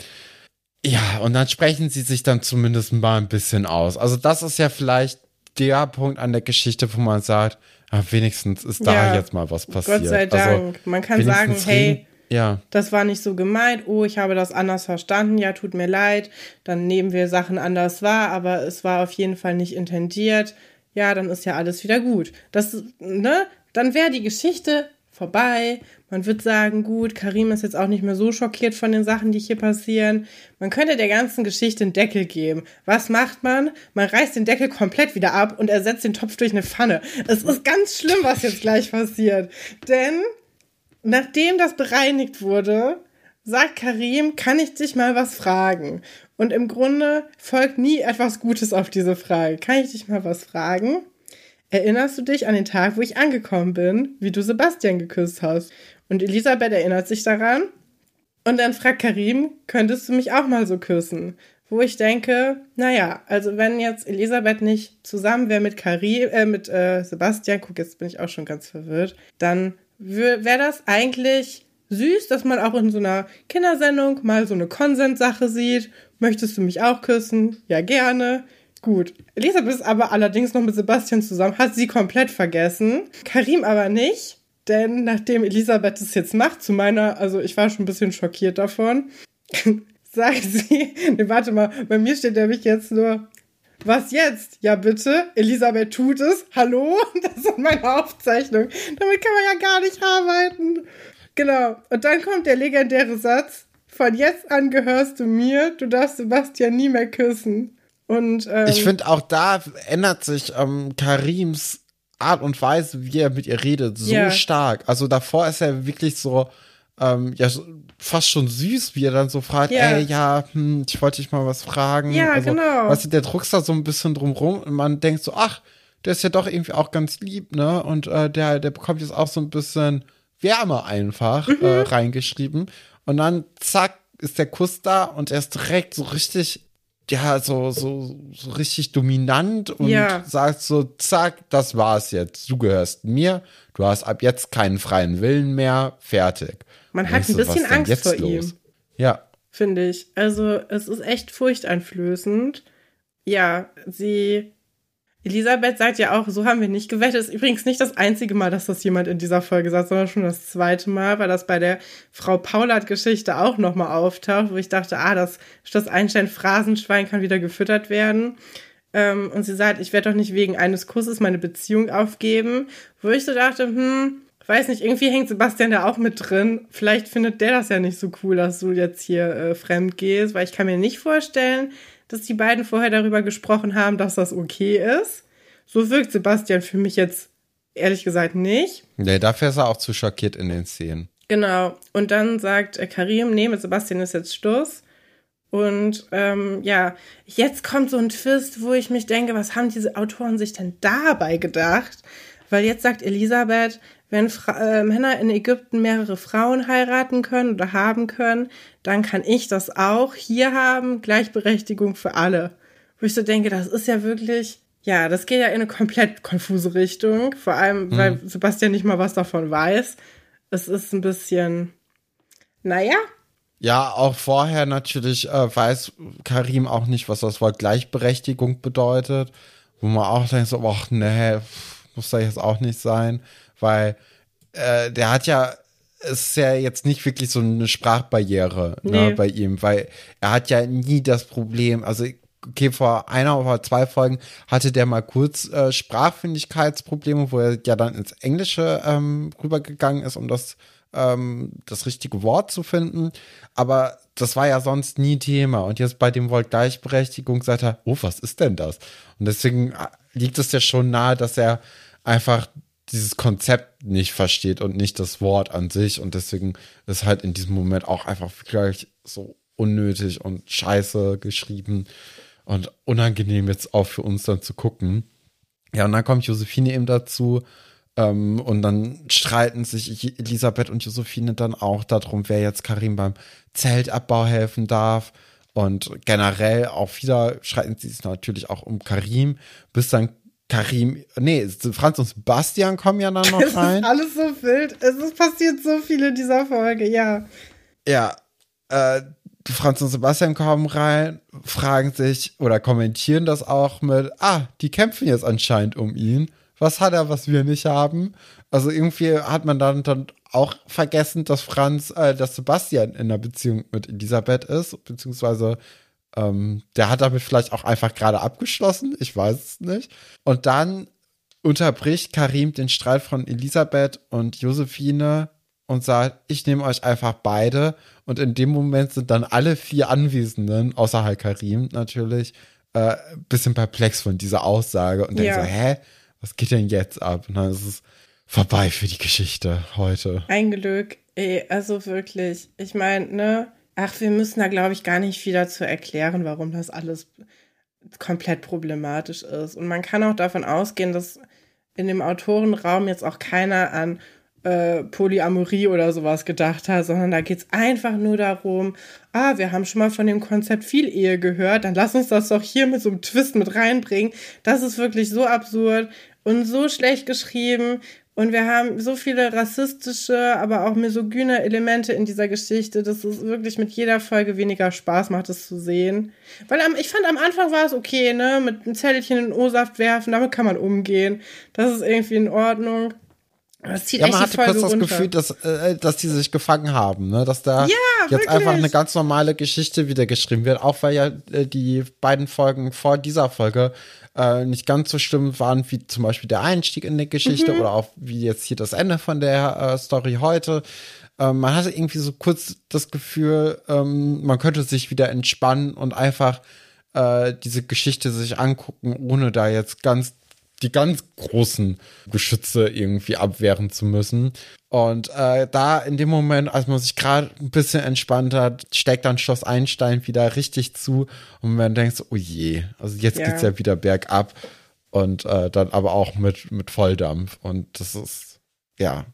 Ja, und dann sprechen sie sich dann zumindest mal ein bisschen aus. Also das ist ja vielleicht der Punkt an der Geschichte, wo man sagt, ja, wenigstens ist da ja, jetzt mal was passiert. Gott sei also Dank. Also, man kann sagen, hey, ja. Das war nicht so gemeint. Oh, ich habe das anders verstanden. Ja, tut mir leid. Dann nehmen wir Sachen anders wahr, aber es war auf jeden Fall nicht intendiert. Ja, dann ist ja alles wieder gut. Das, ne? Dann wäre die Geschichte vorbei. Man wird sagen, gut, Karim ist jetzt auch nicht mehr so schockiert von den Sachen, die hier passieren. Man könnte der ganzen Geschichte einen Deckel geben. Was macht man? Man reißt den Deckel komplett wieder ab und ersetzt den Topf durch eine Pfanne. Es ist ganz schlimm, was jetzt gleich passiert. Denn nachdem das bereinigt wurde, sagt Karim, kann ich dich mal was fragen? Und im Grunde folgt nie etwas Gutes auf diese Frage. Kann ich dich mal was fragen? Erinnerst du dich an den Tag, wo ich angekommen bin, wie du Sebastian geküsst hast? Und Elisabeth erinnert sich daran. Und dann fragt Karim, könntest du mich auch mal so küssen? Wo ich denke, naja, also wenn jetzt Elisabeth nicht zusammen wäre mit Karim, äh, mit äh, Sebastian, guck, jetzt bin ich auch schon ganz verwirrt, dann wäre das eigentlich süß, dass man auch in so einer Kindersendung mal so eine Konsenssache sieht. Möchtest du mich auch küssen? Ja, gerne. Gut. Elisabeth ist aber allerdings noch mit Sebastian zusammen, hat sie komplett vergessen. Karim aber nicht. Denn nachdem Elisabeth es jetzt macht, zu meiner, also ich war schon ein bisschen schockiert davon, sagt sie, nee, warte mal, bei mir steht nämlich jetzt nur, was jetzt? Ja, bitte. Elisabeth tut es. Hallo? Das ist meine Aufzeichnung. Damit kann man ja gar nicht arbeiten. Genau. Und dann kommt der legendäre Satz. von jetzt an gehörst du mir, du darfst Sebastian nie mehr küssen. Und ähm, ich finde auch da ändert sich ähm, Karims Art und Weise, wie er mit ihr redet, so ja. stark. Also davor ist er wirklich so, ähm, ja, fast schon süß, wie er dann so fragt, ja. ey, ja, hm, ich wollte dich mal was fragen. Ja, also, genau. Weißt du, der druckst da so ein bisschen drumrum und man denkt so, ach, der ist ja doch irgendwie auch ganz lieb, ne? Und äh, der, der bekommt jetzt auch so ein bisschen Wärme einfach mhm. äh, reingeschrieben. Und dann, zack, ist der Kuss da und er ist direkt so richtig ja, so, so, so richtig dominant und ja. sagt so, zack, das war's jetzt. Du gehörst mir, du hast ab jetzt keinen freien Willen mehr, fertig. Man hat ein bisschen Angst vor los? ihm. Ja. Finde ich. Also, es ist echt furchteinflößend. Ja, sie Elisabeth sagt ja auch, so haben wir nicht gewettet. Ist übrigens nicht das einzige Mal, dass das jemand in dieser Folge sagt, sondern schon das zweite Mal, weil das bei der Frau Paulert-Geschichte auch nochmal auftaucht, wo ich dachte, ah, das, das Einstein-Phrasenschwein kann wieder gefüttert werden. Ähm, und sie sagt, ich werde doch nicht wegen eines Kusses meine Beziehung aufgeben. Wo ich so dachte, hm, weiß nicht, irgendwie hängt Sebastian da auch mit drin. Vielleicht findet der das ja nicht so cool, dass du jetzt hier äh, fremd gehst, weil ich kann mir nicht vorstellen, dass die beiden vorher darüber gesprochen haben, dass das okay ist. So wirkt Sebastian für mich jetzt ehrlich gesagt nicht. Nee, dafür ist er auch zu schockiert in den Szenen. Genau. Und dann sagt äh, Karim, nee, mit Sebastian ist jetzt Schluss. Und ähm, ja, jetzt kommt so ein Twist, wo ich mich denke, was haben diese Autoren sich denn dabei gedacht? Weil jetzt sagt Elisabeth, wenn Fra äh, Männer in Ägypten mehrere Frauen heiraten können oder haben können, dann kann ich das auch hier haben. Gleichberechtigung für alle. Wo ich so denke, das ist ja wirklich, ja, das geht ja in eine komplett konfuse Richtung. Vor allem, mhm. weil Sebastian nicht mal was davon weiß. Es ist ein bisschen, naja. Ja, auch vorher natürlich äh, weiß Karim auch nicht, was das Wort Gleichberechtigung bedeutet. Wo man auch denkt so, ach nee, muss da jetzt auch nicht sein weil äh, der hat ja ist ja jetzt nicht wirklich so eine Sprachbarriere ne, nee. ne, bei ihm, weil er hat ja nie das Problem, also okay, vor einer oder zwei Folgen hatte der mal kurz äh, Sprachfindigkeitsprobleme, wo er ja dann ins Englische ähm, rübergegangen ist, um das, ähm, das richtige Wort zu finden. Aber das war ja sonst nie Thema. Und jetzt bei dem Wort Gleichberechtigung sagt er, oh, was ist denn das? Und deswegen äh, liegt es ja schon nahe, dass er einfach dieses Konzept nicht versteht und nicht das Wort an sich. Und deswegen ist halt in diesem Moment auch einfach gleich so unnötig und scheiße geschrieben und unangenehm jetzt auch für uns dann zu gucken. Ja, und dann kommt Josephine eben dazu. Ähm, und dann streiten sich Elisabeth und Josephine dann auch darum, wer jetzt Karim beim Zeltabbau helfen darf. Und generell auch wieder streiten sie sich natürlich auch um Karim, bis dann Karim, nee, Franz und Sebastian kommen ja dann noch rein. Es ist alles so wild. Es ist passiert so viel in dieser Folge, ja. Ja, äh, Franz und Sebastian kommen rein, fragen sich oder kommentieren das auch mit, ah, die kämpfen jetzt anscheinend um ihn. Was hat er, was wir nicht haben? Also irgendwie hat man dann, dann auch vergessen, dass Franz, äh, dass Sebastian in einer Beziehung mit Elisabeth ist, beziehungsweise ähm, der hat damit vielleicht auch einfach gerade abgeschlossen, ich weiß es nicht. Und dann unterbricht Karim den Streit von Elisabeth und Josephine und sagt, ich nehme euch einfach beide. Und in dem Moment sind dann alle vier Anwesenden, außer halt Karim natürlich, äh, bisschen perplex von dieser Aussage und ja. denken so, hä, was geht denn jetzt ab? Und dann ist es vorbei für die Geschichte heute. Ein Glück, ey, also wirklich. Ich meine, ne, Ach, wir müssen da, glaube ich, gar nicht viel dazu erklären, warum das alles komplett problematisch ist. Und man kann auch davon ausgehen, dass in dem Autorenraum jetzt auch keiner an äh, Polyamorie oder sowas gedacht hat, sondern da geht es einfach nur darum, ah, wir haben schon mal von dem Konzept viel Ehe gehört, dann lass uns das doch hier mit so einem Twist mit reinbringen. Das ist wirklich so absurd und so schlecht geschrieben. Und wir haben so viele rassistische, aber auch misogyne Elemente in dieser Geschichte, dass es wirklich mit jeder Folge weniger Spaß macht, es zu sehen. Weil am, ich fand, am Anfang war es okay, ne? Mit einem Zettelchen in den O-Saft werfen, damit kann man umgehen. Das ist irgendwie in Ordnung. Das zieht ja, man hatte kurz das runter. Gefühl, dass, äh, dass die sich gefangen haben, ne? dass da Ja, jetzt wirklich. einfach eine ganz normale Geschichte wieder geschrieben wird, auch weil ja äh, die beiden Folgen vor dieser Folge äh, nicht ganz so schlimm waren wie zum Beispiel der Einstieg in die Geschichte Mhm. oder auch wie jetzt hier das Ende von der äh, Story heute. Ähm, man hatte irgendwie so kurz das Gefühl, ähm, man könnte sich wieder entspannen und einfach äh, diese Geschichte sich angucken, ohne da jetzt ganz die ganz großen Geschütze irgendwie abwehren zu müssen. Und äh, da in dem Moment, als man sich gerade ein bisschen entspannt hat, steckt dann Schloss Einstein wieder richtig zu und man denkt so, oh je, also jetzt Ja. geht's ja wieder bergab und äh, dann aber auch mit, mit Volldampf und das ist, ja,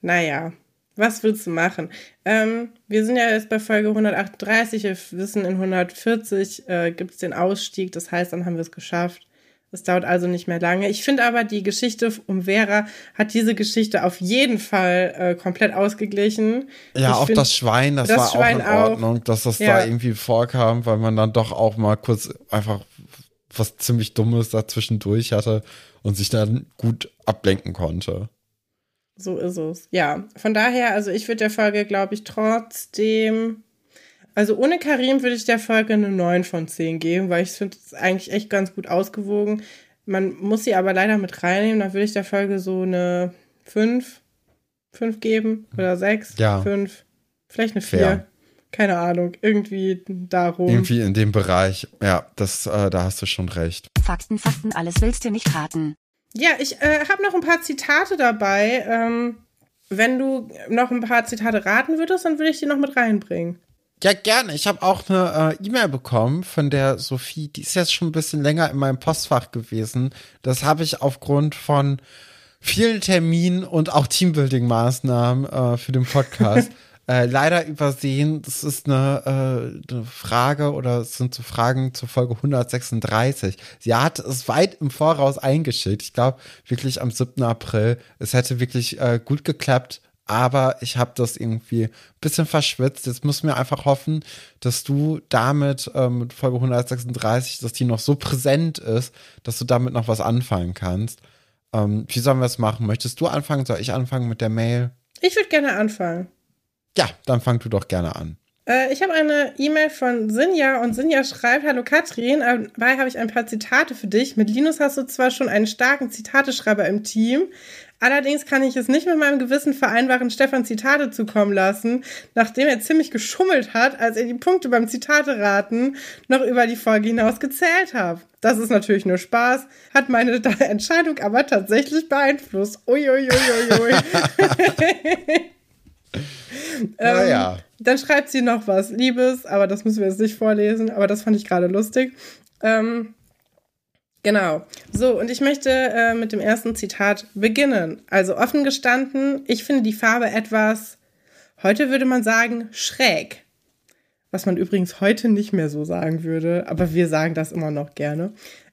Naja, was willst du machen? Ähm, wir sind ja jetzt bei Folge 138. Wir wissen, in 140 äh, gibt es den Ausstieg. Das heißt, dann haben wir es geschafft. Es dauert also nicht mehr lange. Ich finde aber, die Geschichte um Vera hat diese Geschichte auf jeden Fall äh, komplett ausgeglichen. Ja, Ich auch find- das Schwein, das, das war Schwein auch in auch. Ordnung, dass das Ja. da irgendwie vorkam, weil man dann doch auch mal kurz einfach was ziemlich Dummes dazwischendurch hatte und sich dann gut ablenken konnte. So ist es. Ja, von daher, also ich würde der Folge, glaube ich, trotzdem. Also ohne Karim würde ich der Folge eine 9 von 10 geben, weil ich finde es eigentlich echt ganz gut ausgewogen. Man muss sie aber leider mit reinnehmen, dann würde ich der Folge so eine 5, 5 geben oder 6, Ja. 5, vielleicht eine 4. Fair. Keine Ahnung, irgendwie darum. Irgendwie in dem Bereich, ja, das, äh, da hast du schon recht. Fakten, Fakten, alles willst du nicht raten. Ja, ich äh, habe noch ein paar Zitate dabei. Ähm, wenn du noch ein paar Zitate raten würdest, dann würde ich die noch mit reinbringen. Ja, gerne. Ich habe auch eine äh, E-Mail bekommen von der Sophie. Die ist jetzt schon ein bisschen länger in meinem Postfach gewesen. Das habe ich aufgrund von vielen Terminen und auch Teambuilding-Maßnahmen äh, für den Podcast äh, leider übersehen. Das ist eine, äh, eine Frage oder es sind so Fragen zur Folge 136. Sie hat es weit im Voraus eingeschickt. Ich glaube wirklich am 7. April. Es hätte wirklich äh, gut geklappt aber ich habe das irgendwie ein bisschen verschwitzt. Jetzt müssen wir einfach hoffen, dass du damit ähm, mit Folge 136, dass die noch so präsent ist, dass du damit noch was anfangen kannst. Ähm, wie sollen wir es machen? Möchtest du anfangen? Soll ich anfangen mit der Mail? Ich würde gerne anfangen. Ja, dann fang du doch gerne an. Äh, ich habe eine E-Mail von Sinja und Sinja schreibt: Hallo Katrin, dabei habe ich ein paar Zitate für dich. Mit Linus hast du zwar schon einen starken Zitateschreiber im Team, allerdings kann ich es nicht mit meinem Gewissen vereinbaren, Stefan Zitate zukommen lassen, nachdem er ziemlich geschummelt hat, als er die Punkte beim Zitate-Raten noch über die Folge hinaus gezählt hat. Das ist natürlich nur Spaß, hat meine Entscheidung aber tatsächlich beeinflusst. Uiuiuiui. Naja. Dann schreibt sie noch was Liebes, aber das müssen wir jetzt nicht vorlesen, aber das fand ich gerade lustig. Ähm, genau. So, und ich möchte äh, mit dem ersten Zitat beginnen. Also offen gestanden, ich finde die Farbe etwas, heute würde man sagen, schräg. Was man übrigens heute nicht mehr so sagen würde, aber wir sagen das immer noch gerne.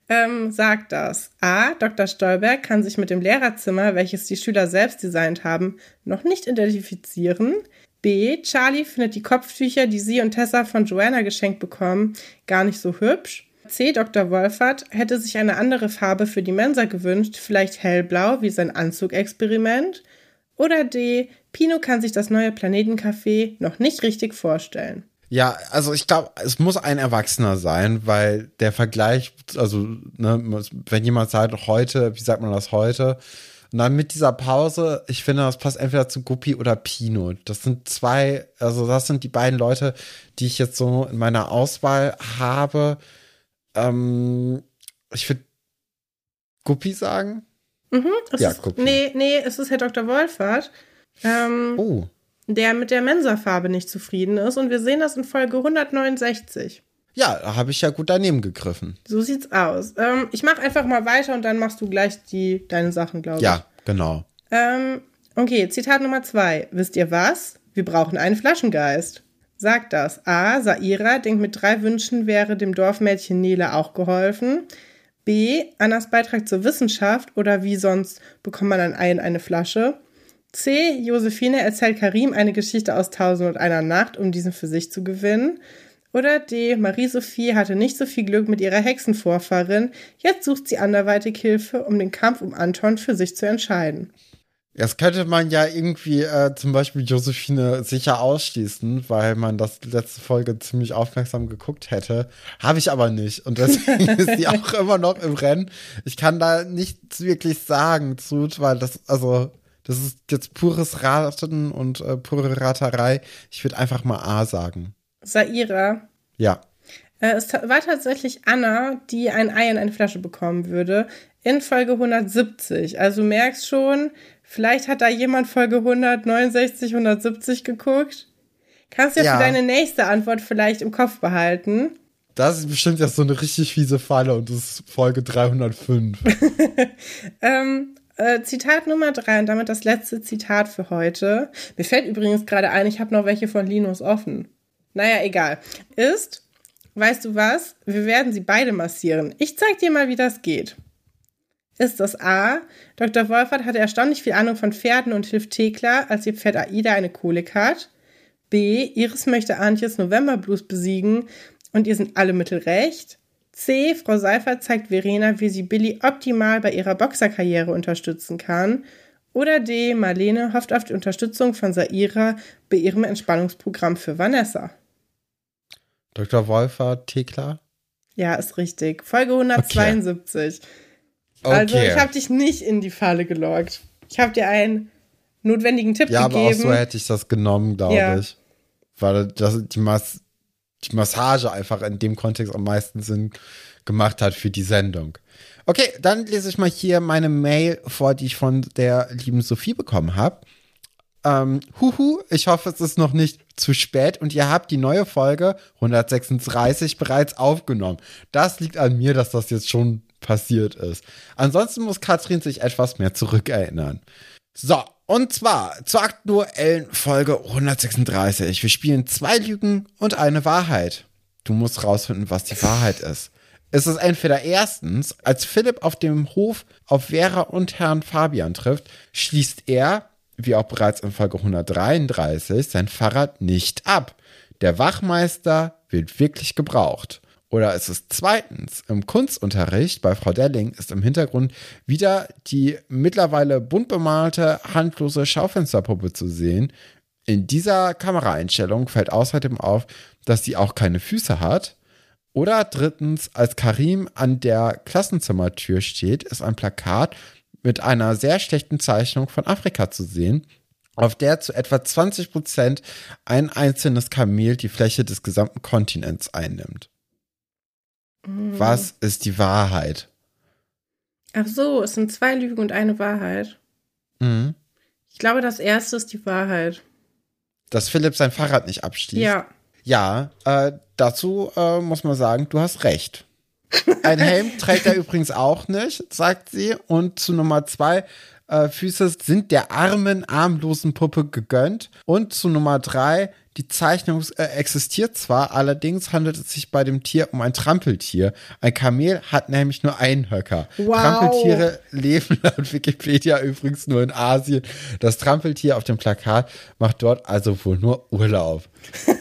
Ähm, sagt das. A. Dr. Stolberg kann sich mit dem Lehrerzimmer, welches die Schüler selbst designt haben, noch nicht identifizieren. B. Charlie findet die Kopftücher, die sie und Tessa von Joanna geschenkt bekommen, gar nicht so hübsch. C. Dr. Wolfert hätte sich eine andere Farbe für die Mensa gewünscht, vielleicht hellblau wie sein Anzugexperiment. Oder D. Pino kann sich das neue Planetencafé noch nicht richtig vorstellen. Ja, also ich glaube, es muss ein Erwachsener sein, weil der Vergleich, also ne, wenn jemand sagt heute, wie sagt man das heute? Und dann mit dieser Pause, ich finde, das passt entweder zu Guppi oder Pino. Das sind zwei, also das sind die beiden Leute, die ich jetzt so in meiner Auswahl habe. Ähm, ich würde Guppi sagen. Mhm, es Ja, ist, Guppi. Nee, nee, es ist Herr Dr. Wolfert, ähm, Oh, der mit der Mensa-Farbe nicht zufrieden ist. Und wir sehen das in Folge 169. ja, da habe ich ja gut daneben gegriffen. So sieht's aus. Ähm, ich mache einfach mal weiter und dann machst du gleich die, deine Sachen, glaube ich. Ja, genau. Ähm, okay, Zitat Nummer zwei. Wisst ihr was? Wir brauchen einen Flaschengeist. Sagt das. A. Saira denkt, mit drei Wünschen wäre dem Dorfmädchen Nele auch geholfen. B. Annas Beitrag zur Wissenschaft oder wie sonst bekommt man ein Ei in eine Flasche. C. Josephine erzählt Karim eine Geschichte aus Tausend und einer Nacht, um diesen für sich zu gewinnen. Oder D. Marie-Sophie hatte nicht so viel Glück mit ihrer Hexenvorfahrin. Jetzt sucht sie anderweitig Hilfe, um den Kampf um Anton für sich zu entscheiden. Jetzt könnte man ja irgendwie äh, zum Beispiel Josephine sicher ausschließen, weil man das letzte Folge ziemlich aufmerksam geguckt hätte. Habe ich aber nicht. Und deswegen ist sie auch immer noch im Rennen. Ich kann da nichts wirklich sagen zu, weil das, also, das ist jetzt pures Raten und äh, pure Raterei. Ich würde einfach mal A sagen. Saira. Ja. Äh, es war tatsächlich Anna, die ein Ei in eine Flasche bekommen würde. In Folge 170. Also merkst schon, Vielleicht hat da jemand Folge 169, 170 geguckt. Kannst du ja, ja. für deine nächste Antwort vielleicht im Kopf behalten. Das ist bestimmt jetzt so eine richtig fiese Falle und das ist Folge 305. ähm, äh, Zitat Nummer drei und damit das letzte Zitat für heute. Mir fällt übrigens gerade ein, ich habe noch welche von Linus offen. Naja, egal. Ist, weißt du was? Wir werden sie beide massieren. Ich zeig dir mal, wie das geht ist das A. Dr. Wolfert hatte erstaunlich viel Ahnung von Pferden und hilft Thekla, als ihr Pferd Aida eine Kolik hat. B. Iris möchte Antjes Novemberblues besiegen und ihr sind alle Mittel recht. C. Frau Seifert zeigt Verena, wie sie Billy optimal bei ihrer Boxerkarriere unterstützen kann. Oder D. Marlene hofft auf die Unterstützung von Saira bei ihrem Entspannungsprogramm für Vanessa. Dr. Wolfert, Thekla? Ja, ist richtig. Folge 172. Okay. Also okay. ich habe dich nicht in die Falle gelockt. Ich habe dir einen notwendigen Tipp ja, gegeben. Ja, aber auch so hätte ich das genommen, glaube ja. ich. Weil das, die, Mas die Massage einfach in dem Kontext am meisten Sinn gemacht hat für die Sendung. Okay, dann lese ich mal hier meine Mail vor, die ich von der lieben Sophie bekommen habe. Ähm, huhu, ich hoffe, es ist noch nicht zu spät und ihr habt die neue Folge 136 bereits aufgenommen. Das liegt an mir, dass das jetzt schon passiert ist. Ansonsten muss Katrin sich etwas mehr zurückerinnern. So, und zwar zur aktuellen Folge 136. Wir spielen zwei Lügen und eine Wahrheit. Du musst rausfinden, was die Wahrheit ist. Es ist entweder erstens, als Philipp auf dem Hof auf Vera und Herrn Fabian trifft, schließt er, wie auch bereits in Folge 133, sein Fahrrad nicht ab. Der Wachmeister wird wirklich gebraucht. Oder ist es zweitens, im Kunstunterricht bei Frau Delling ist im Hintergrund wieder die mittlerweile bunt bemalte, handlose Schaufensterpuppe zu sehen. In dieser Kameraeinstellung fällt außerdem auf, dass sie auch keine Füße hat. Oder drittens, als Karim an der Klassenzimmertür steht, ist ein Plakat mit einer sehr schlechten Zeichnung von Afrika zu sehen, auf der zu etwa 20 Prozent ein einzelnes Kamel die Fläche des gesamten Kontinents einnimmt. Was ist die Wahrheit? Ach so, es sind zwei Lügen und eine Wahrheit. Mhm. Ich glaube, das erste ist die Wahrheit. Dass Philipp sein Fahrrad nicht abstieß. Ja. Ja, äh, dazu äh, muss man sagen, du hast recht. Ein Helm trägt er übrigens auch nicht, sagt sie. Und zu Nummer zwei, äh, Füße sind der armen, armlosen Puppe gegönnt. Und zu Nummer drei, die Zeichnung äh, existiert zwar, allerdings handelt es sich bei dem Tier um ein Trampeltier. Ein Kamel hat nämlich nur einen Höcker. Wow. Trampeltiere leben laut Wikipedia übrigens nur in Asien. Das Trampeltier auf dem Plakat macht dort also wohl nur Urlaub.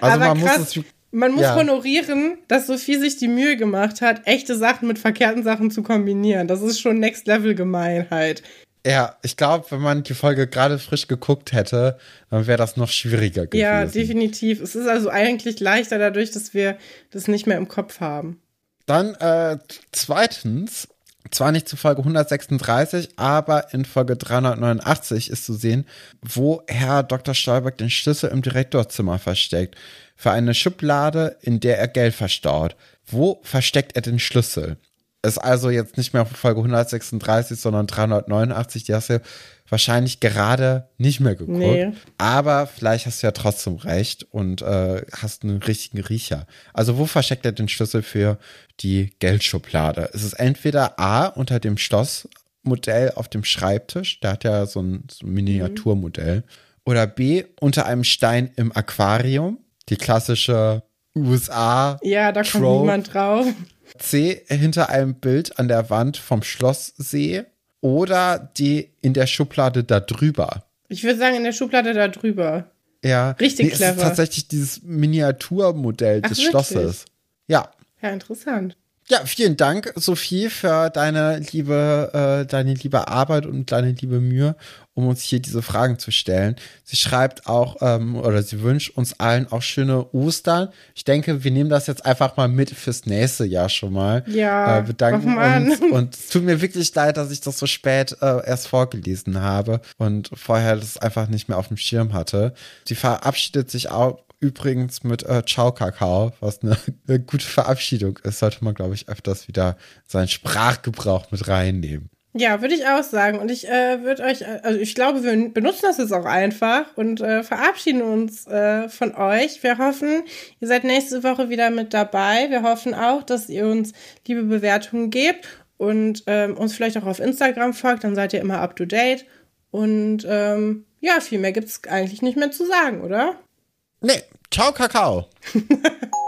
Also man krass. muss es man muss ja. honorieren, dass Sophie sich die Mühe gemacht hat, echte Sachen mit verkehrten Sachen zu kombinieren. Das ist schon Next Level Gemeinheit. Ja, ich glaube, wenn man die Folge gerade frisch geguckt hätte, dann wäre das noch schwieriger gewesen. Ja, definitiv. Es ist also eigentlich leichter dadurch, dass wir das nicht mehr im Kopf haben. Dann äh, zweitens, zwar nicht zu Folge 136, aber in Folge 389 ist zu sehen, wo Herr Dr. Stolberg den Schlüssel im Direktorzimmer versteckt. Für eine Schublade, in der er Geld verstaut. Wo versteckt er den Schlüssel? ist also jetzt nicht mehr Folge 136, sondern 389. Die hast du wahrscheinlich gerade nicht mehr geguckt. Nee. Aber vielleicht hast du ja trotzdem recht und äh, hast einen richtigen Riecher. Also wo versteckt er den Schlüssel für die Geldschublade? Es ist entweder A unter dem Schlossmodell auf dem Schreibtisch, der hat ja so ein, so ein Miniaturmodell. Mhm. Oder B unter einem Stein im Aquarium, die klassische USA. Ja, da kommt niemand drauf. C hinter einem Bild an der Wand vom Schlosssee oder D in der Schublade da drüber? Ich würde sagen in der Schublade da drüber. Ja. Richtig nee, clever. Es ist tatsächlich dieses Miniaturmodell Ach, des wirklich? Schlosses. Ja. Ja, interessant. Ja, vielen Dank, Sophie, für deine liebe, äh, deine liebe Arbeit und deine liebe Mühe, um uns hier diese Fragen zu stellen. Sie schreibt auch, ähm, oder sie wünscht uns allen auch schöne Ostern. Ich denke, wir nehmen das jetzt einfach mal mit fürs nächste Jahr schon mal. Ja, Äh, bedanken uns. Und es tut mir wirklich leid, dass ich das so spät äh, erst vorgelesen habe und vorher das einfach nicht mehr auf dem Schirm hatte. Sie verabschiedet sich auch übrigens mit äh, Ciao Kakao, was eine, eine gute Verabschiedung ist, sollte man, glaube ich, öfters wieder seinen Sprachgebrauch mit reinnehmen. Ja, würde ich auch sagen. Und ich äh, würde euch, äh, also ich glaube, wir benutzen das jetzt auch einfach und äh, verabschieden uns äh, von euch. Wir hoffen, ihr seid nächste Woche wieder mit dabei. Wir hoffen auch, dass ihr uns liebe Bewertungen gebt und ähm, uns vielleicht auch auf Instagram folgt. Dann seid ihr immer up to date. Und ähm, ja, viel mehr gibt's eigentlich nicht mehr zu sagen, oder? Nee, Ciao Kakao.